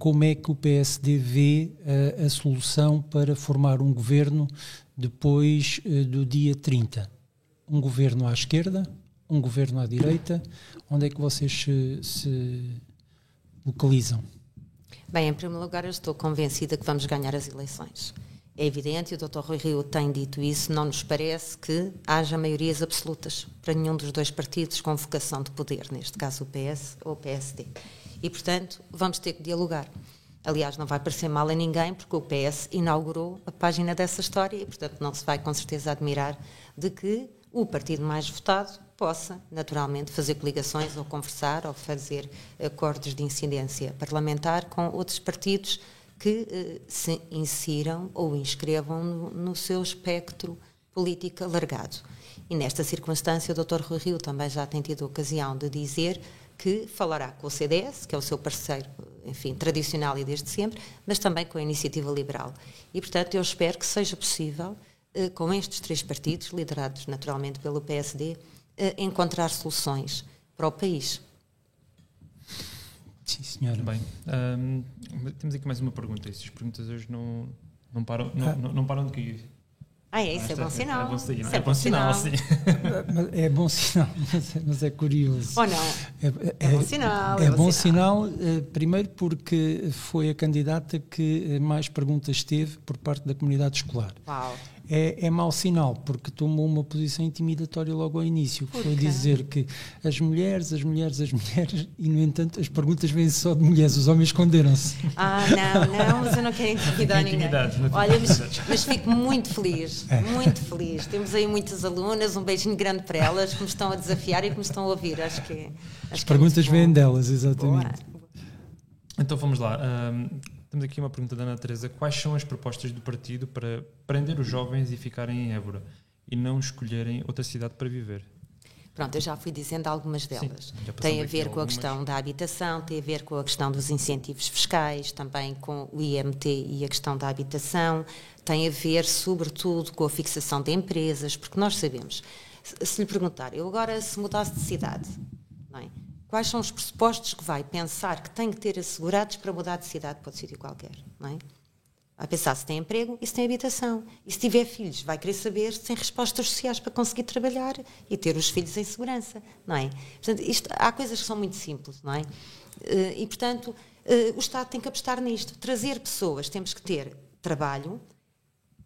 como é que o PSD vê uh, a solução para formar um governo depois uh, do dia 30? Um governo à esquerda, um governo à direita? Onde é que vocês se, se localizam? Bem, em primeiro lugar, eu estou convencida que vamos ganhar as eleições. É evidente, e o Dr. Rui Rio tem dito isso, não nos parece que haja maiorias absolutas para nenhum dos dois partidos com vocação de poder, neste caso o PS ou o PSD. E, portanto, vamos ter que dialogar. Aliás, não vai parecer mal a ninguém, porque o PS inaugurou a página dessa história e, portanto, não se vai com certeza admirar de que o partido mais votado possa, naturalmente, fazer coligações ou conversar ou fazer acordos de incidência parlamentar com outros partidos que eh, se insiram ou inscrevam no, no, seu espectro político alargado. E nesta circunstância, o Dr. Rui Rio também já tem tido a ocasião de dizer que falará com o CDS, que é o seu parceiro, enfim, tradicional e desde sempre, mas também com a Iniciativa Liberal. E, portanto, eu espero que seja possível, eh, com estes três partidos, liderados naturalmente pelo PSD, eh, encontrar soluções para o país. Sim, senhora. Bem, um, temos aqui mais uma pergunta. Essas perguntas hoje não, não, param, não, ah. não, não param de cair. Ah, é, isso é, bom é, sinal. É bom, sinal, é, é bom sinal, sim. É bom sinal, mas é curioso. Ou não? É, é bom sinal. É, bom sinal, eh, primeiro porque foi a candidata que mais perguntas teve por parte da comunidade escolar. Uau é, é mau sinal, porque tomou uma posição intimidatória logo ao início. Foi dizer que as mulheres, as mulheres, as mulheres, e no entanto as perguntas vêm só de mulheres, os homens esconderam-se. Ah, não, não, mas eu não quero intimidar ninguém. Olha, mas, mas, fico muito feliz, é. muito feliz. Temos aí muitas alunas, um beijinho grande para elas que me estão a desafiar e que me estão a ouvir. Acho que. Acho as que é perguntas é vêm delas, exatamente. Boa. Então vamos lá. Um, temos aqui uma pergunta da Ana Teresa. Quais são as propostas do partido para prender os jovens e ficarem em Évora e não escolherem outra cidade para viver? Pronto, eu já fui dizendo algumas delas. Sim, tem a ver com a questão da habitação, tem a ver com a questão dos incentivos fiscais, também com o IMT e a questão da habitação, tem a ver, sobretudo, com a fixação de empresas, porque nós sabemos, se lhe perguntar, eu agora se mudasse de cidade, não é? Quais são os pressupostos que vai pensar que tem que ter assegurados para mudar de cidade para outro sítio qualquer, não é? Vai pensar se tem emprego e se tem habitação. E se tiver filhos, vai querer saber se tem respostas sociais para conseguir trabalhar e ter os filhos em segurança, não é? Portanto, isto, há coisas que são muito simples, não é? Eh, e, portanto, eh, o Estado tem que apostar nisto. Trazer pessoas, temos que ter trabalho,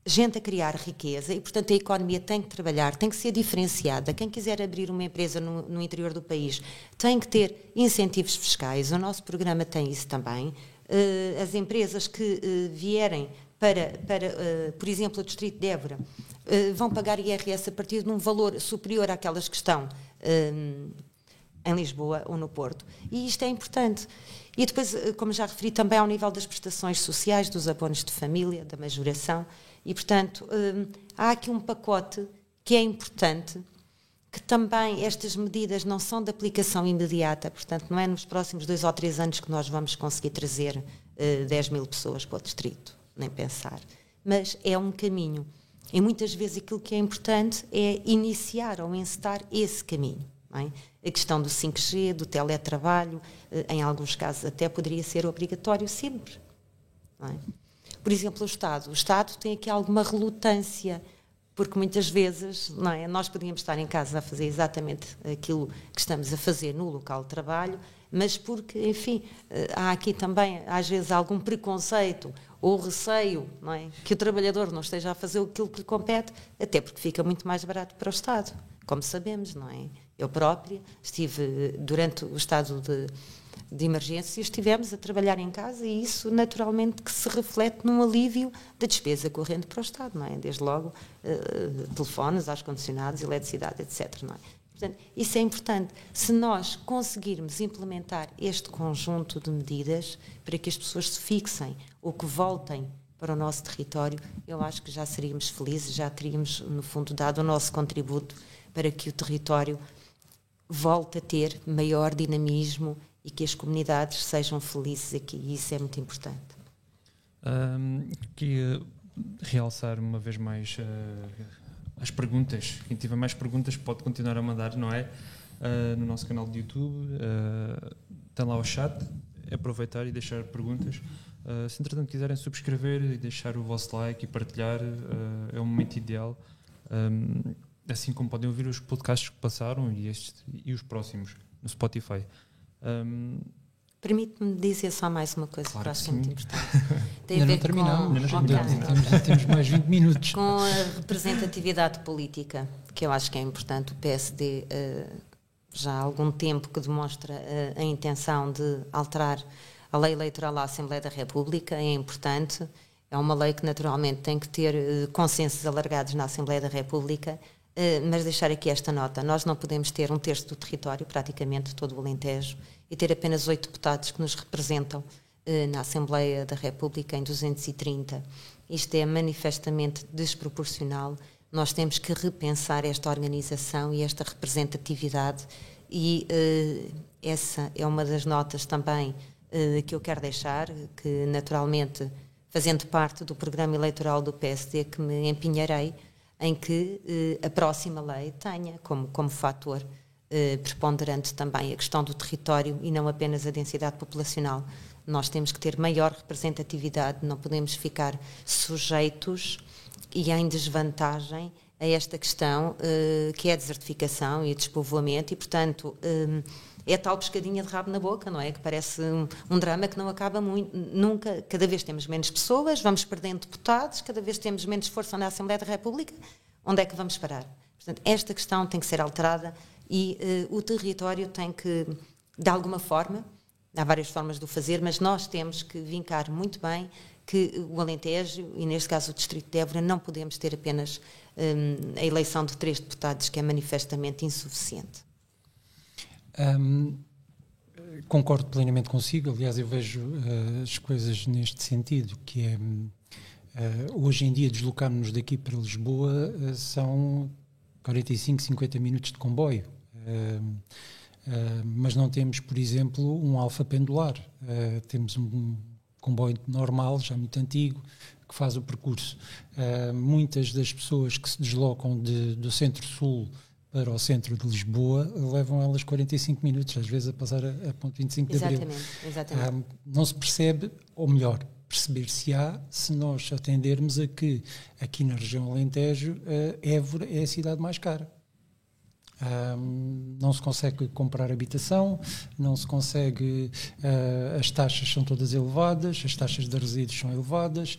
gente a criar riqueza e, portanto, a economia tem que trabalhar, tem que ser diferenciada. Quem quiser abrir uma empresa no, no interior do país tem que ter incentivos fiscais. O nosso programa tem isso também uh, as empresas que uh, vierem para, para uh, por exemplo, o Distrito de Évora, vão pagar IRS a partir de um valor superior àquelas que estão em Lisboa ou no Porto. E isto é importante. E depois, como já referi, também ao nível das prestações sociais, dos abonos de família, da majoração. E, portanto, há aqui um pacote que é importante que também estas medidas não são de aplicação imediata, portanto, não é nos próximos dois ou três anos que nós vamos conseguir trazer uh, eh, 10 mil pessoas para o distrito, nem pensar. Mas é um caminho. E muitas vezes aquilo que é importante é iniciar ou encetar esse caminho. É? A questão do 5G, do teletrabalho, uh, em alguns casos até poderia ser obrigatório sempre. Por exemplo, o Estado. O Estado tem aqui alguma relutância porque muitas vezes não é, nós podíamos estar em casa a fazer exatamente aquilo que estamos a fazer no local de trabalho, mas porque, enfim, eh, há aqui também às vezes algum preconceito ou receio não é, que o trabalhador não esteja a fazer aquilo que lhe compete, até porque fica muito mais barato para o Estado, como sabemos, não é? Eu própria estive durante o estado de de emergência estivemos a trabalhar em casa e isso naturalmente que se reflete num alívio da despesa corrente para o Estado, não é? Desde logo uh, telefones, ar-condicionados, eletricidade, etc. Não é? Portanto, isso é importante. Se nós conseguirmos implementar este conjunto de medidas para que as pessoas se fixem ou que voltem para o nosso território, eu acho que já seríamos felizes, já teríamos, no fundo, dado o nosso contributo para que o território volte a ter maior dinamismo e que as comunidades sejam felizes aqui, e isso é muito importante. Um, queria realçar uma vez mais uh, as perguntas. Quem tiver mais perguntas pode continuar a mandar, não é? Uh, no nosso canal de YouTube, uh, tem lá o chat, é aproveitar e deixar perguntas. Uh, se entretanto quiserem subscrever e deixar o vosso like e partilhar, é o momento ideal. Um, assim como podem ouvir os podcasts que passaram e, este, e os próximos no Spotify. Um, Permite-me dizer só mais uma coisa claro que acho que é muito importante. Tem ainda não terminamos, com, ainda temos, temos mais 20 minutos. Com a representatividade política, que eu acho que é importante, o PSD uh, eh, já há algum tempo que demonstra uh, a intenção de alterar a lei eleitoral à Assembleia da República, é importante. É uma lei que naturalmente tem que ter uh, consensos alargados na Assembleia da República, mas deixar aqui esta nota: nós não podemos ter um terço do território, praticamente todo o Alentejo, e ter apenas oito deputados que nos representam eh, na Assembleia da República em 230. Isto é manifestamente desproporcional. Nós temos que repensar esta organização e esta representatividade, e eh, essa é uma das notas também eh, que eu quero deixar, que naturalmente, fazendo parte do programa eleitoral do PSD, que me empenharei em que a próxima lei tenha como, como fator eh, preponderante também a questão do território e não apenas a densidade populacional. Nós temos que ter maior representatividade, não podemos ficar sujeitos e em desvantagem a esta questão eh, que é a desertificação e o despovoamento e, portanto, eh, é tal pescadinha de rabo na boca, não é? Que parece um, um, drama que não acaba muito, nunca. Cada vez temos menos pessoas, vamos perdendo deputados, cada vez temos menos força na Assembleia da República. Onde é que vamos parar? Portanto, esta questão tem que ser alterada e uh, o território tem que, de alguma forma, há várias formas de o fazer, mas nós temos que vincar muito bem que o Alentejo, e neste caso o Distrito de Évora, não podemos ter apenas um, a eleição de três deputados, que é manifestamente insuficiente. Um, concordo plenamente consigo, aliás, eu vejo uh, as coisas neste sentido, que é uh, hoje em dia deslocarmos daqui para Lisboa uh, são 45, 50 minutos de comboio. Uh, mas não temos, por exemplo, um alfa pendular. Temos um comboio normal, já muito antigo, que faz o percurso. muitas das pessoas que se deslocam de, do centro-sul para o centro de Lisboa levam elas 45 minutos, às vezes a passar a, a ponto 25 de exatamente, Abril. Exatamente. Ah, não se percebe, ou melhor, perceber-se-á se nós atendermos a que aqui na região Alentejo, Évora é a cidade mais cara. Um, não se consegue comprar habitação, não se consegue, uh, as taxas são todas elevadas, as taxas de resíduos são elevadas,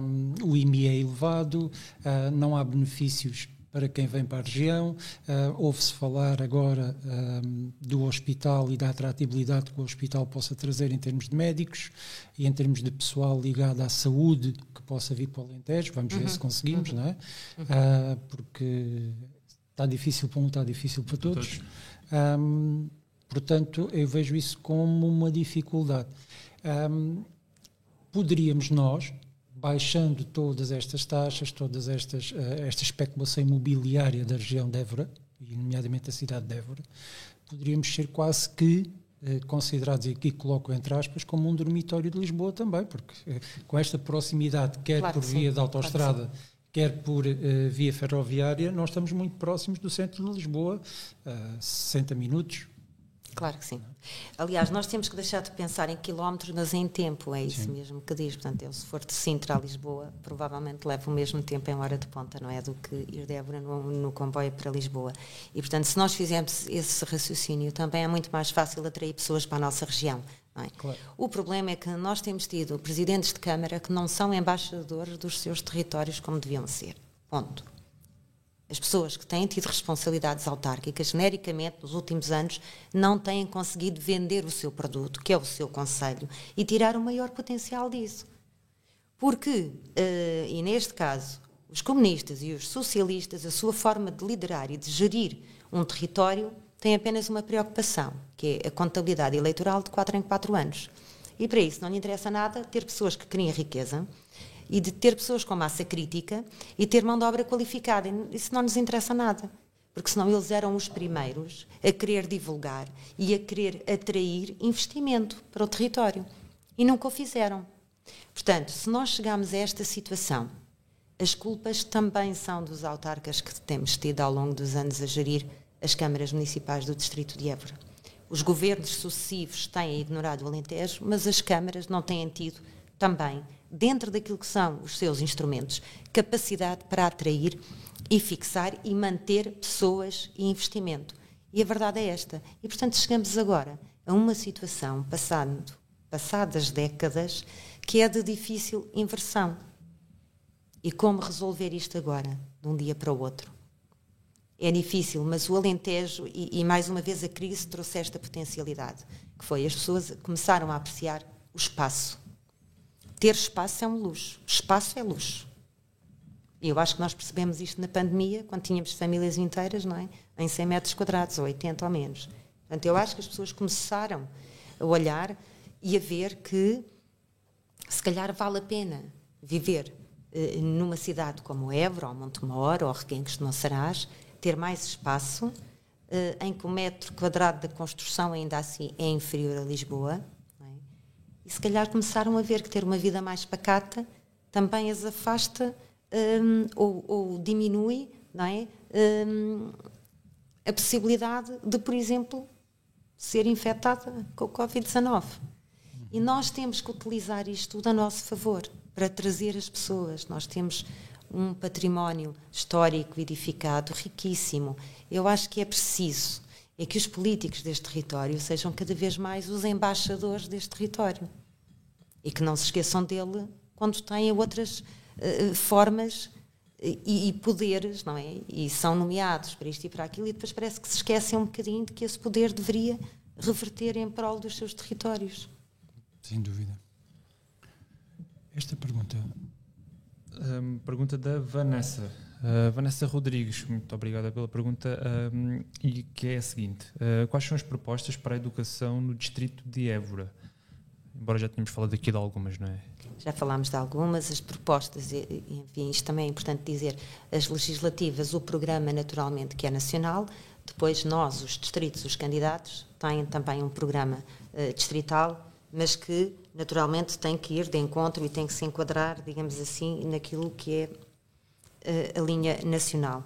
um, o IMI é elevado, uh, não há benefícios para quem vem para a região. Uh, Ouve-se falar agora um, do hospital e da atratividade que o hospital possa trazer em termos de médicos e em termos de pessoal ligado à saúde que possa vir para o Alentejo. Vamos uhum. ver se conseguimos, uhum. não é? Uhum. porque está difícil para um, está difícil para todos. Um, portanto, eu vejo isso como uma dificuldade. Um, poderíamos nós, baixando todas estas taxas, todas estas uh, esta especulação imobiliária da região de Évora, e nomeadamente da cidade de Évora, poderíamos ser quase que uh, considerados, e aqui coloco entre aspas, como um dormitório de Lisboa também, porque uh, com esta proximidade, quer claro por via sim, da autoestrada, claro quer por via ferroviária, nós estamos muito próximos do centro de Lisboa, uh, 60 minutos. Claro que sim. Aliás, nós temos que deixar de pensar em quilómetros, mas em tempo, é isso sim. mesmo que diz. Portanto, eu, se for de Sintra a Lisboa, provavelmente leva o mesmo tempo em hora de ponta, não é? Do que ir de Évora no, no comboio para Lisboa. E, portanto, se nós fizermos esse raciocínio, também é muito mais fácil atrair pessoas para a nossa região. É? Claro. O problema é que nós temos tido presidentes de Câmara que não são embaixadores dos seus territórios como deviam ser. Ponto. As pessoas que têm tido responsabilidades autárquicas, genericamente, nos últimos anos, não têm conseguido vender o seu produto, que é o seu conselho, e tirar o maior potencial disso. Porque, uh, e neste caso, os comunistas e os socialistas, a sua forma de liderar e de gerir um território tem apenas uma preocupação, que é a contabilidade eleitoral de 4 em 4 anos. E para isso não lhe interessa nada ter pessoas que criem riqueza e de ter pessoas com massa crítica e ter mão de obra qualificada. Isso não nos interessa nada. Porque senão eles eram os primeiros a querer divulgar e a querer atrair investimento para o território. E nunca o fizeram. Portanto, se nós chegarmos a esta situação, as culpas também são dos autarcas que temos tido ao longo dos anos a gerir as câmaras municipais do Distrito de Évora. Os governos sucessivos têm ignorado o Alentejo, mas as câmaras não têm tido também, dentro daquilo que são os seus instrumentos, capacidade para atrair e fixar e manter pessoas e investimento. E a verdade é esta. E, portanto, chegamos agora a uma situação, passando, passadas décadas, que é de difícil inversão. E como resolver isto agora, de um dia para o outro? é difícil, mas o Alentejo, e, e, mais uma vez a crise trouxe esta potencialidade, que foi as pessoas começaram a apreciar o espaço. Ter espaço é um luxo. Espaço é luxo. E eu acho que nós percebemos isto na pandemia, quando tínhamos famílias inteiras, não é? Em 100 metros quadrados, ou 80 ou menos. Portanto, eu acho que as pessoas começaram a olhar e a ver que, se calhar, vale a pena viver eh, numa cidade como Évora, ou Montemor, ou Requenques de Monsaraz, ter mais espaço, eh, em que o metro quadrado da construção ainda assim é inferior a Lisboa. E se calhar começaram a ver que ter uma vida mais pacata também as afasta um, ou, ou, diminui não é? Um, a possibilidade de, por exemplo, ser infectada com o Covid-19. E nós temos que utilizar isto tudo a nosso favor para trazer as pessoas. Nós temos um património histórico edificado riquíssimo. Eu acho que é preciso é que os políticos deste território sejam cada vez mais os embaixadores deste território e que não se esqueçam dele quando têm outras uh, formas e, e, poderes, não é? E são nomeados para isto e para aquilo e depois parece que se esquecem um bocadinho de que esse poder deveria reverter em prol dos seus territórios. Sem dúvida. Esta pergunta um, pergunta da Vanessa. Uh, Vanessa Rodrigues, muito obrigada pela pergunta, e que é a seguinte: uh, Quais são as propostas para a educação no distrito de Évora? Embora já tenhamos falado aqui de algumas, não é? Já falámos de algumas, as propostas, enfim, isto também é importante dizer, as legislativas, o programa naturalmente que é nacional, depois nós, os distritos, os candidatos, têm também um programa uh, distrital, mas que naturalmente tem que ir de encontro e tem que se enquadrar, digamos assim, naquilo que é a linha nacional.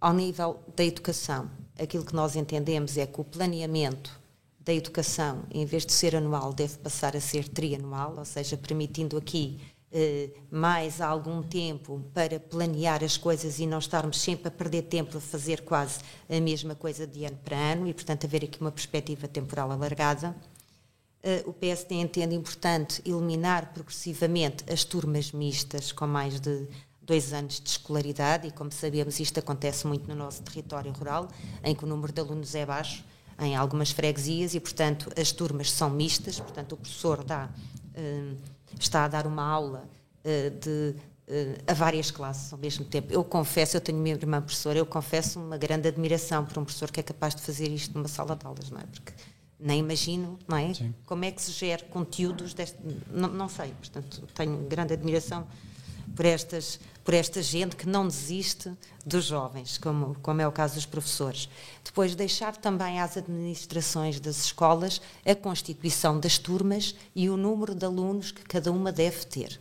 ao nível da educação, aquilo que nós entendemos é que o planeamento da educação, em vez de ser anual, deve passar a ser trianual, ou seja, permitindo aqui eh, mais algum tempo para planear as coisas e não estarmos sempre a perder tempo a fazer quase a mesma coisa de ano para ano e, portanto, haver aqui uma perspectiva temporal alargada. Uh, o PSD entende importante eliminar progressivamente as turmas mistas com mais de dois anos de escolaridade e, como sabemos, isto acontece muito no nosso território rural, em que o número de alunos é baixo em algumas freguesias e, portanto, as turmas são mistas, portanto, o professor dá uh, está a dar uma aula uh, de, uh, a várias classes ao mesmo tempo. Eu confesso, eu tenho minha irmã professora, eu confesso uma grande admiração por um professor que é capaz de fazer isto numa sala de aulas, não é? Porque nem imagino, não é? Sim. Como é que se gera conteúdos deste, não, não sei, portanto, tenho grande admiração por, estas, por esta gente que não desiste dos jovens, como, como é o caso dos professores. Depois, deixar também às administrações das escolas a constituição das turmas e o número de alunos que cada uma deve ter.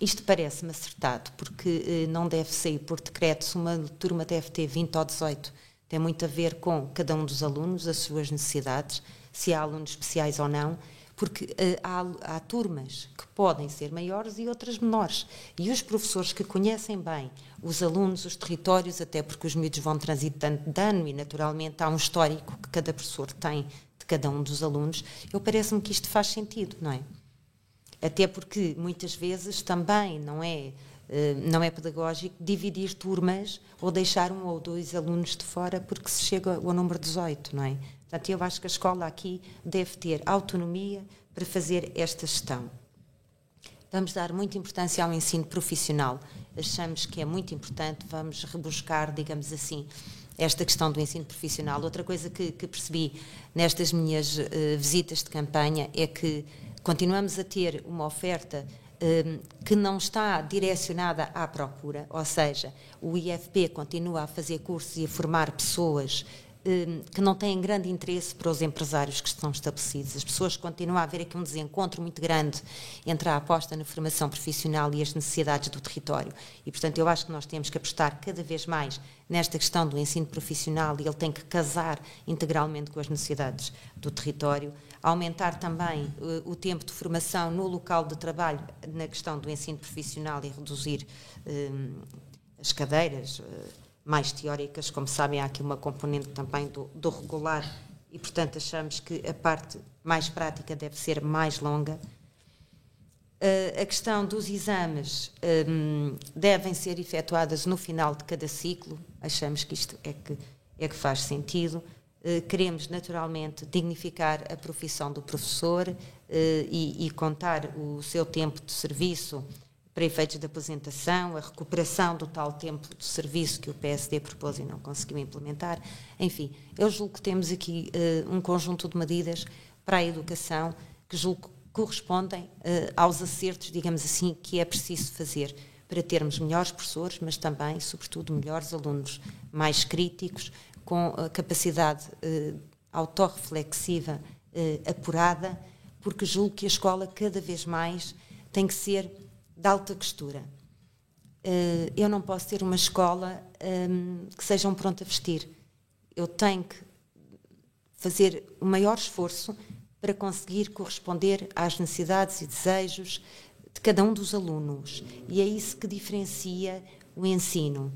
Isto parece-me acertado, porque eh, não deve sair por decreto se uma turma deve ter 20 ou 18. Tem muito a ver com cada um dos alunos, as suas necessidades, se há alunos especiais ou não, porque uh, há, há, turmas que podem ser maiores e outras menores. E os professores que conhecem bem os alunos, os territórios, até porque os miúdos vão transitando de ano e, naturalmente, há um histórico que cada professor tem de cada um dos alunos, eu parece-me que isto faz sentido, não é? Até porque, muitas vezes, também não é Uh, não é pedagógico dividir turmas ou deixar um ou dois alunos de fora porque se chega ao número 18, não é? Portanto, eu acho que a escola aqui deve ter autonomia para fazer esta gestão. Vamos dar muita importância ao ensino profissional. Achamos que é muito importante, vamos rebuscar, digamos assim, esta questão do ensino profissional. Outra coisa que, que percebi nestas minhas uh, visitas de campanha é que continuamos a ter uma oferta uh, que não está direcionada à procura, ou seja, o IFP continua a fazer cursos e a formar pessoas que não têm grande interesse para os empresários que estão estabelecidos. As pessoas continuam a haver aqui um desencontro muito grande entre a aposta na formação profissional e as necessidades do território. E, portanto, eu acho que nós temos que apostar cada vez mais nesta questão do ensino profissional e ele tem que casar integralmente com as necessidades do território. Aumentar também uh, o tempo de formação no local de trabalho na questão do ensino profissional e reduzir uh, as cadeiras. Uh, mais teóricas. Como sabem, há aqui uma componente também do, do regular e, portanto, achamos que a parte mais prática deve ser mais longa. Uh, a questão dos exames um, devem ser efetuadas no final de cada ciclo, achamos que isto é que, é que faz sentido. Uh, queremos, naturalmente, dignificar a profissão do professor uh, e, e, contar o seu tempo de serviço para efeitos de aposentação, a recuperação do tal tempo de serviço que o PSD propôs e não conseguiu implementar. Enfim, eu julgo que temos aqui uh, um conjunto de medidas para a educação que julgo que correspondem uh, aos acertos, digamos assim, que é preciso fazer para termos melhores professores, mas também, sobretudo, melhores alunos, mais críticos, com a capacidade uh, autorreflexiva uh, apurada, porque julgo que a escola cada vez mais tem que ser de alta costura. Uh, eu não posso ter uma escola um, que seja um pronto a vestir. Eu tenho que fazer o maior esforço para conseguir corresponder às necessidades e desejos de cada um dos alunos. E é isso que diferencia o ensino.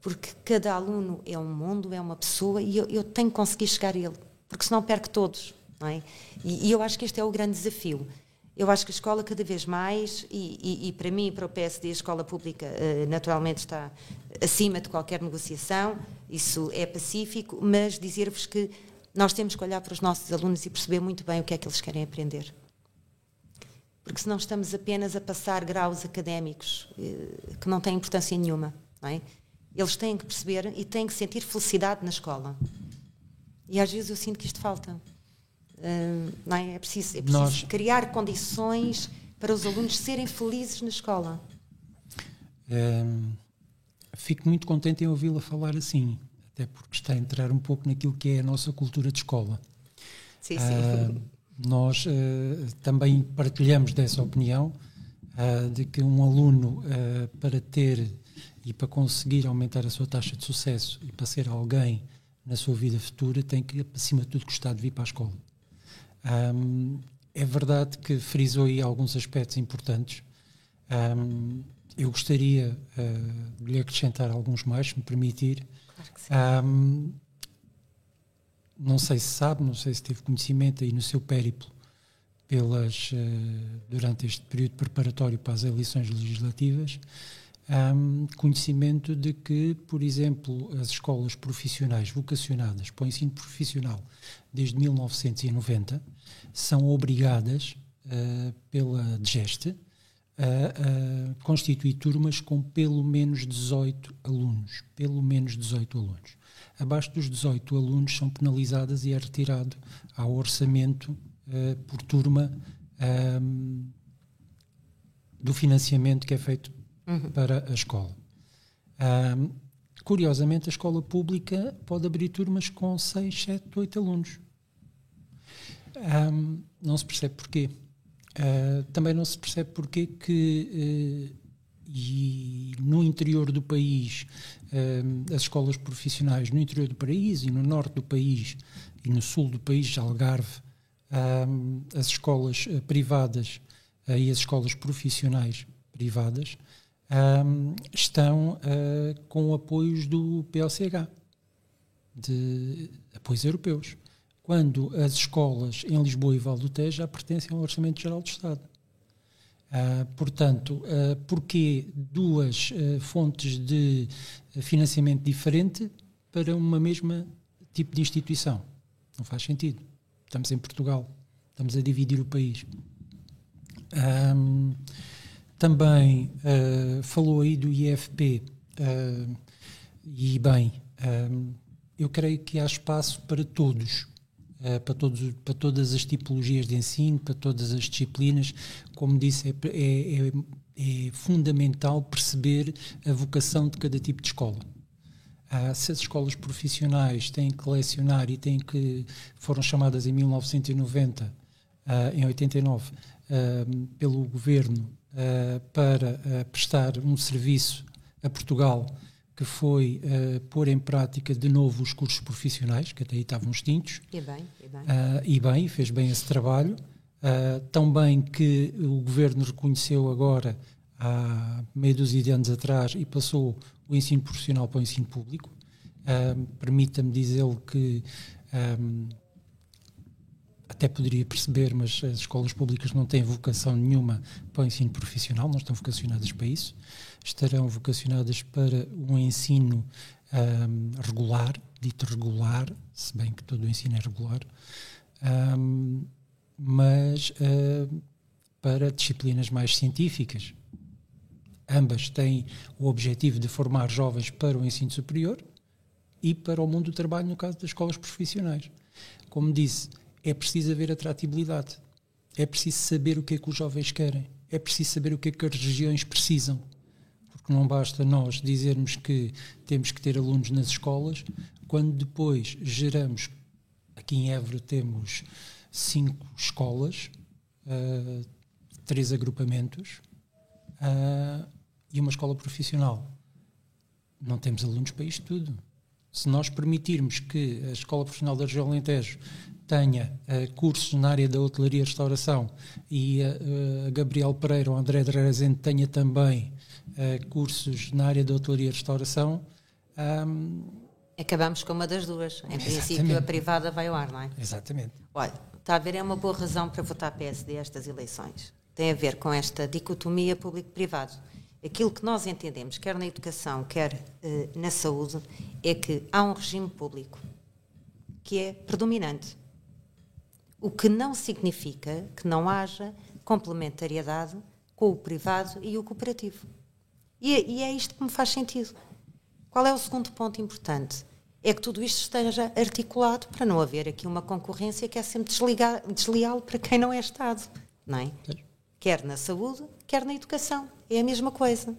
Porque cada aluno é um mundo, é uma pessoa, e eu, eu tenho que conseguir chegar a ele, porque senão perco todos. É? e, e eu acho que este é o grande desafio. Eu acho que a escola cada vez mais, e, e, e para mim e para o PSD, a escola pública uh, naturalmente está acima de qualquer negociação, isso é pacífico, mas dizer-vos que nós temos que olhar para os nossos alunos e perceber muito bem o que é que eles querem aprender. Porque senão estamos apenas a passar graus académicos uh, que não têm importância nenhuma. É? Eles têm que perceber e têm que sentir felicidade na escola. E às vezes eu sinto que isto falta não é? é preciso, é preciso Nós... criar condições para os alunos serem felizes na escola. fico muito contente em ouvi-la falar assim, até porque está a entrar um pouco naquilo que é a nossa cultura de escola. Sim, sim. nós uh, também partilhamos dessa opinião uh, de que um aluno, uh, para ter e para conseguir aumentar a sua taxa de sucesso e para ser alguém na sua vida futura, tem que, acima de tudo, gostar de vir para a escola. Um, é verdade que frisou aí alguns aspectos importantes. Um, eu gostaria uh, de lhe acrescentar alguns mais, se me permitir. Claro que sim. Um, não sei se sabe, não sei se teve conhecimento aí no seu périplo pelas, uh, durante este período preparatório para as eleições legislativas, um, conhecimento de que, por exemplo, as escolas profissionais vocacionadas para o ensino profissional desde 1990 são obrigadas uh, pela DGEST a, constituir turmas com pelo menos 18 alunos. Pelo menos 18 alunos. Abaixo dos 18 alunos são penalizadas e é retirado ao orçamento uh, por turma um, do financiamento que é feito uhum. para a escola. Um, curiosamente, a escola pública pode abrir turmas com 6, 7, 8 alunos. Um, não se percebe porquê. Uh, também não se percebe porquê que uh, e no interior do país as escolas profissionais no interior do país e no norte do país e no sul do país Algarve as escolas privadas e as escolas profissionais privadas um, estão uh, com apoios do POCH, de apoios europeus, quando as escolas em Lisboa e Val do Tejo já pertencem ao Orçamento Geral do Estado. Uh, portanto, uh, porquê duas uh, fontes de financiamento diferente para uma mesma tipo de instituição? Não faz sentido. Estamos em Portugal, estamos a dividir o país. Um, também uh, falou aí do IFP, uh, e bem, um, eu creio que há espaço para todos, uh, para, todos, para todas as tipologias de ensino, para todas as disciplinas. Como disse, é, é, é, é fundamental perceber a vocação de cada tipo de escola. Uh, se as escolas profissionais têm que lecionar e têm que foram chamadas em 1990, uh, em 89, uh, pelo governo uh, para uh, prestar um serviço a Portugal que foi uh, pôr em prática de novo os cursos profissionais, que até aí estavam extintos. E bem, e bem. e bem, fez bem esse trabalho. tão bem que o governo reconheceu agora, há meia dúzia de anos atrás, e passou o ensino profissional para o ensino público. Permita-me dizer que um, até poderia perceber, mas as escolas públicas não têm vocação nenhuma para o ensino profissional, não estão vocacionadas para isso. Estarão vocacionadas para um ensino um, regular, dito regular, se bem que todo o ensino é regular, um, mas uh, para disciplinas mais científicas. Ambas têm o objetivo de formar jovens para o ensino superior e para o mundo do trabalho, no caso das escolas profissionais. Como disse, é preciso haver atratividade. É preciso saber o que é que os jovens querem. É preciso saber o que é que as regiões precisam. Porque não basta nós dizermos que temos que ter alunos nas escolas, quando depois geramos, aqui em Évora temos cinco escolas, uh, três agrupamentos uh, e uma escola profissional. Não temos alunos para isto tudo. Se nós permitirmos que a Escola Profissional da Região Alentejo tenha uh, cursos na área da hotelaria e restauração e uh, Gabriel Pereira ou André Drazente tenha também uh, cursos na área da hotelaria e restauração. Um, Acabamos com uma das duas. Em Exatamente. princípio, a privada vai ao ar, não é? Exatamente. Olha, está a ver, é uma boa razão para votar PSD estas eleições. Tem a ver com esta dicotomia público-privado. Aquilo que nós entendemos, quer na educação, quer na saúde, é que há um regime público que é predominante o que não significa que não haja complementariedade com o privado e o cooperativo. E, e, é isto que me faz sentido. Qual é o segundo ponto importante? É que tudo isto esteja articulado para não haver aqui uma concorrência que é sempre desligar, desleal para quem não é Estado. Não é? Quer na saúde, quer na educação. É a mesma coisa.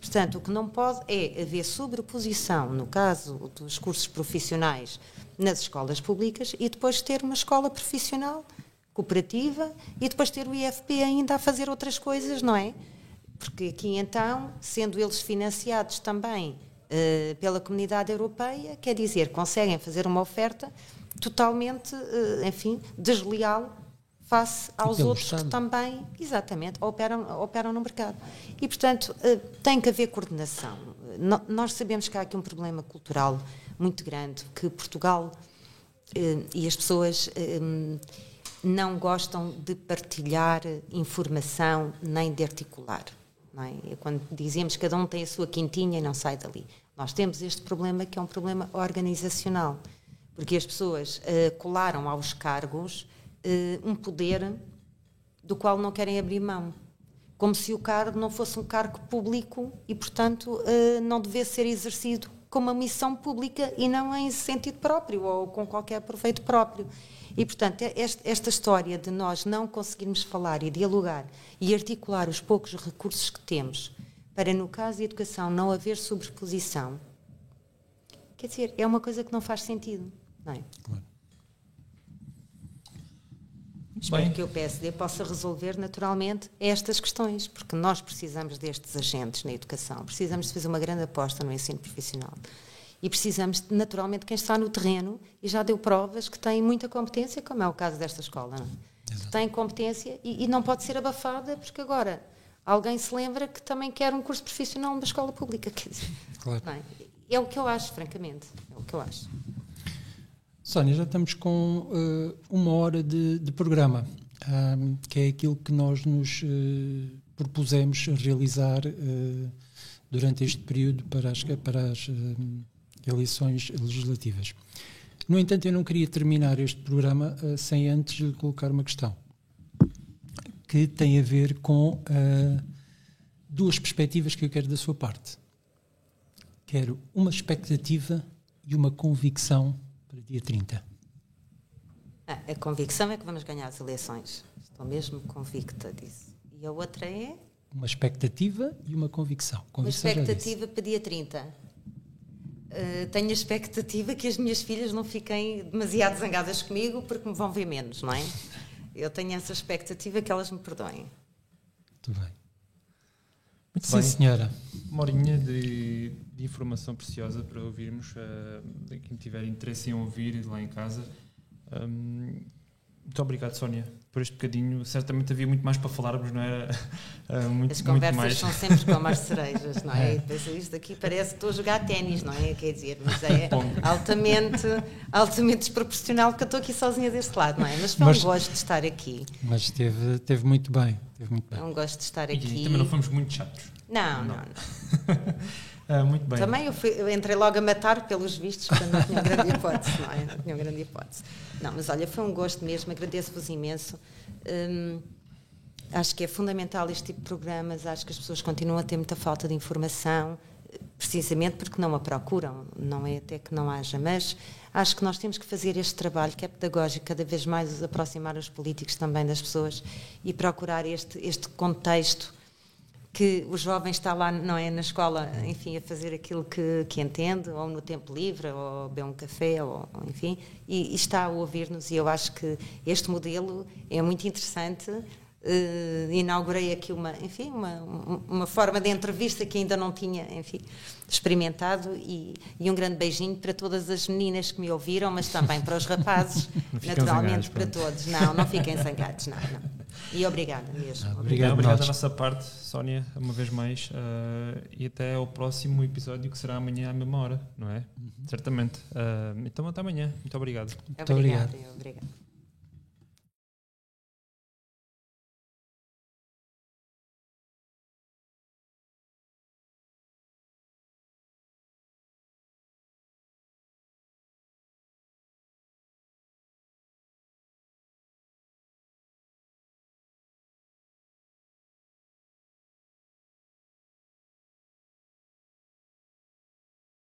Portanto, o que não pode é haver sobreposição, no caso dos cursos profissionais, nas escolas públicas e depois ter uma escola profissional, cooperativa e depois ter o IFP ainda a fazer outras coisas, não é? Porque aqui então, sendo eles financiados também uh, pela comunidade europeia, quer dizer, conseguem fazer uma oferta totalmente, uh, enfim, desleal face aos outros Estado. que também, exatamente, operam, operam no mercado. E, portanto, uh, tem que haver coordenação. Nós sabemos que há aqui um problema cultural muito grande, que Portugal e as pessoas não gostam de partilhar informação nem de articular. É? Quando dizemos que cada um tem a sua quintinha e não sai dali. Nós temos este problema que é um problema organizacional, porque as pessoas colaram aos cargos um poder do qual não querem abrir mão. Como se o cargo não fosse um cargo público e, portanto, uh, não devesse ser exercido com uma missão pública e não em sentido próprio ou com qualquer proveito próprio. E, portanto, esta história de nós não conseguirmos falar e dialogar e articular os poucos recursos que temos para, no caso da educação, não haver sobreposição, quer dizer, é uma coisa que não faz sentido, não é? Claro. Espero Bem. que o PSD possa resolver naturalmente estas questões, porque nós precisamos destes agentes na educação, precisamos de fazer uma grande aposta no ensino profissional. E precisamos, naturalmente, de quem está no terreno e já deu provas que tem muita competência, como é o caso desta escola. Não é? Tem competência e, e, não pode ser abafada, porque agora alguém se lembra que também quer um curso profissional numa escola pública. Quer dizer, claro. é? é o que eu acho, francamente. É o que eu acho. Sónia, já estamos com uh, uma hora de, de programa, que é aquilo que nós nos uh, propusemos realizar uh, durante este período para as, para as eleições legislativas. No entanto, eu não queria terminar este programa sem antes lhe colocar uma questão que tem a ver com duas perspectivas que eu quero da sua parte. Quero uma expectativa e uma convicção para dia 30. Ah, a convicção é que vamos ganhar as eleições. Estou mesmo convicta disso. E a outra é? Uma expectativa e uma convicção. convicção uma expectativa para dia 30 Uh, tenho a expectativa que as minhas filhas não fiquem demasiado zangadas comigo porque me vão ver menos, não é? Eu tenho essa expectativa que elas me perdoem. Muito bem. Muito Sim, bem. senhora. Uma horinha de, de, informação preciosa para ouvirmos. Uh, quem tiver interesse em ouvir lá em casa. Um, muito obrigado, Sónia, por este bocadinho. Certamente havia muito mais para falarmos, não era? Uh, muito, As conversas muito são sempre como as cerejas, não é? é. Isto aqui parece que estou a jogar ténis, não é? Quer dizer, mas é altamente, altamente desproporcional porque eu estou aqui sozinha deste lado, não é? Mas foi mas, um gosto de estar aqui. Mas esteve, esteve muito bem. Teve muito bem. É um gosto de estar aqui. E também não fomos muito chatos. Não, não, não. não. Ah, muito bem. Também eu, fui, eu, entrei logo a matar pelos vistos, portanto não tinha grande hipótese, não é? Não tinha grande hipótese. Não, mas olha, foi um gosto mesmo, agradeço-vos imenso. Hum, acho que é fundamental este tipo de programas, acho que as pessoas continuam a ter muita falta de informação, precisamente porque não a procuram, não é até que não haja, mas acho que nós temos que fazer este trabalho que é pedagógico, cada vez mais aproximar os políticos também das pessoas e procurar este, este contexto que o jovem está lá, não é, na escola, enfim, a fazer aquilo que, que entende, ou no tempo livre, ou beber um café, ou, enfim, e, e está a ouvir-nos. E eu acho que este modelo é muito interessante. Uh, inaugurei aqui uma, enfim, uma, uma forma de entrevista que ainda não tinha, enfim, experimentado e, e, um grande beijinho para todas as meninas que me ouviram, mas também para os rapazes, naturalmente para todos. Não, não fiquem zangados, não, não. E obrigada mesmo. Ah, obrigado, obrigado da nossa parte, Sónia, uma vez mais. Uh, e até ao próximo episódio, que será amanhã à mesma hora, não é? Uhum. Certamente. Uh, então, até amanhã. Muito obrigado. Muito obrigado. obrigado.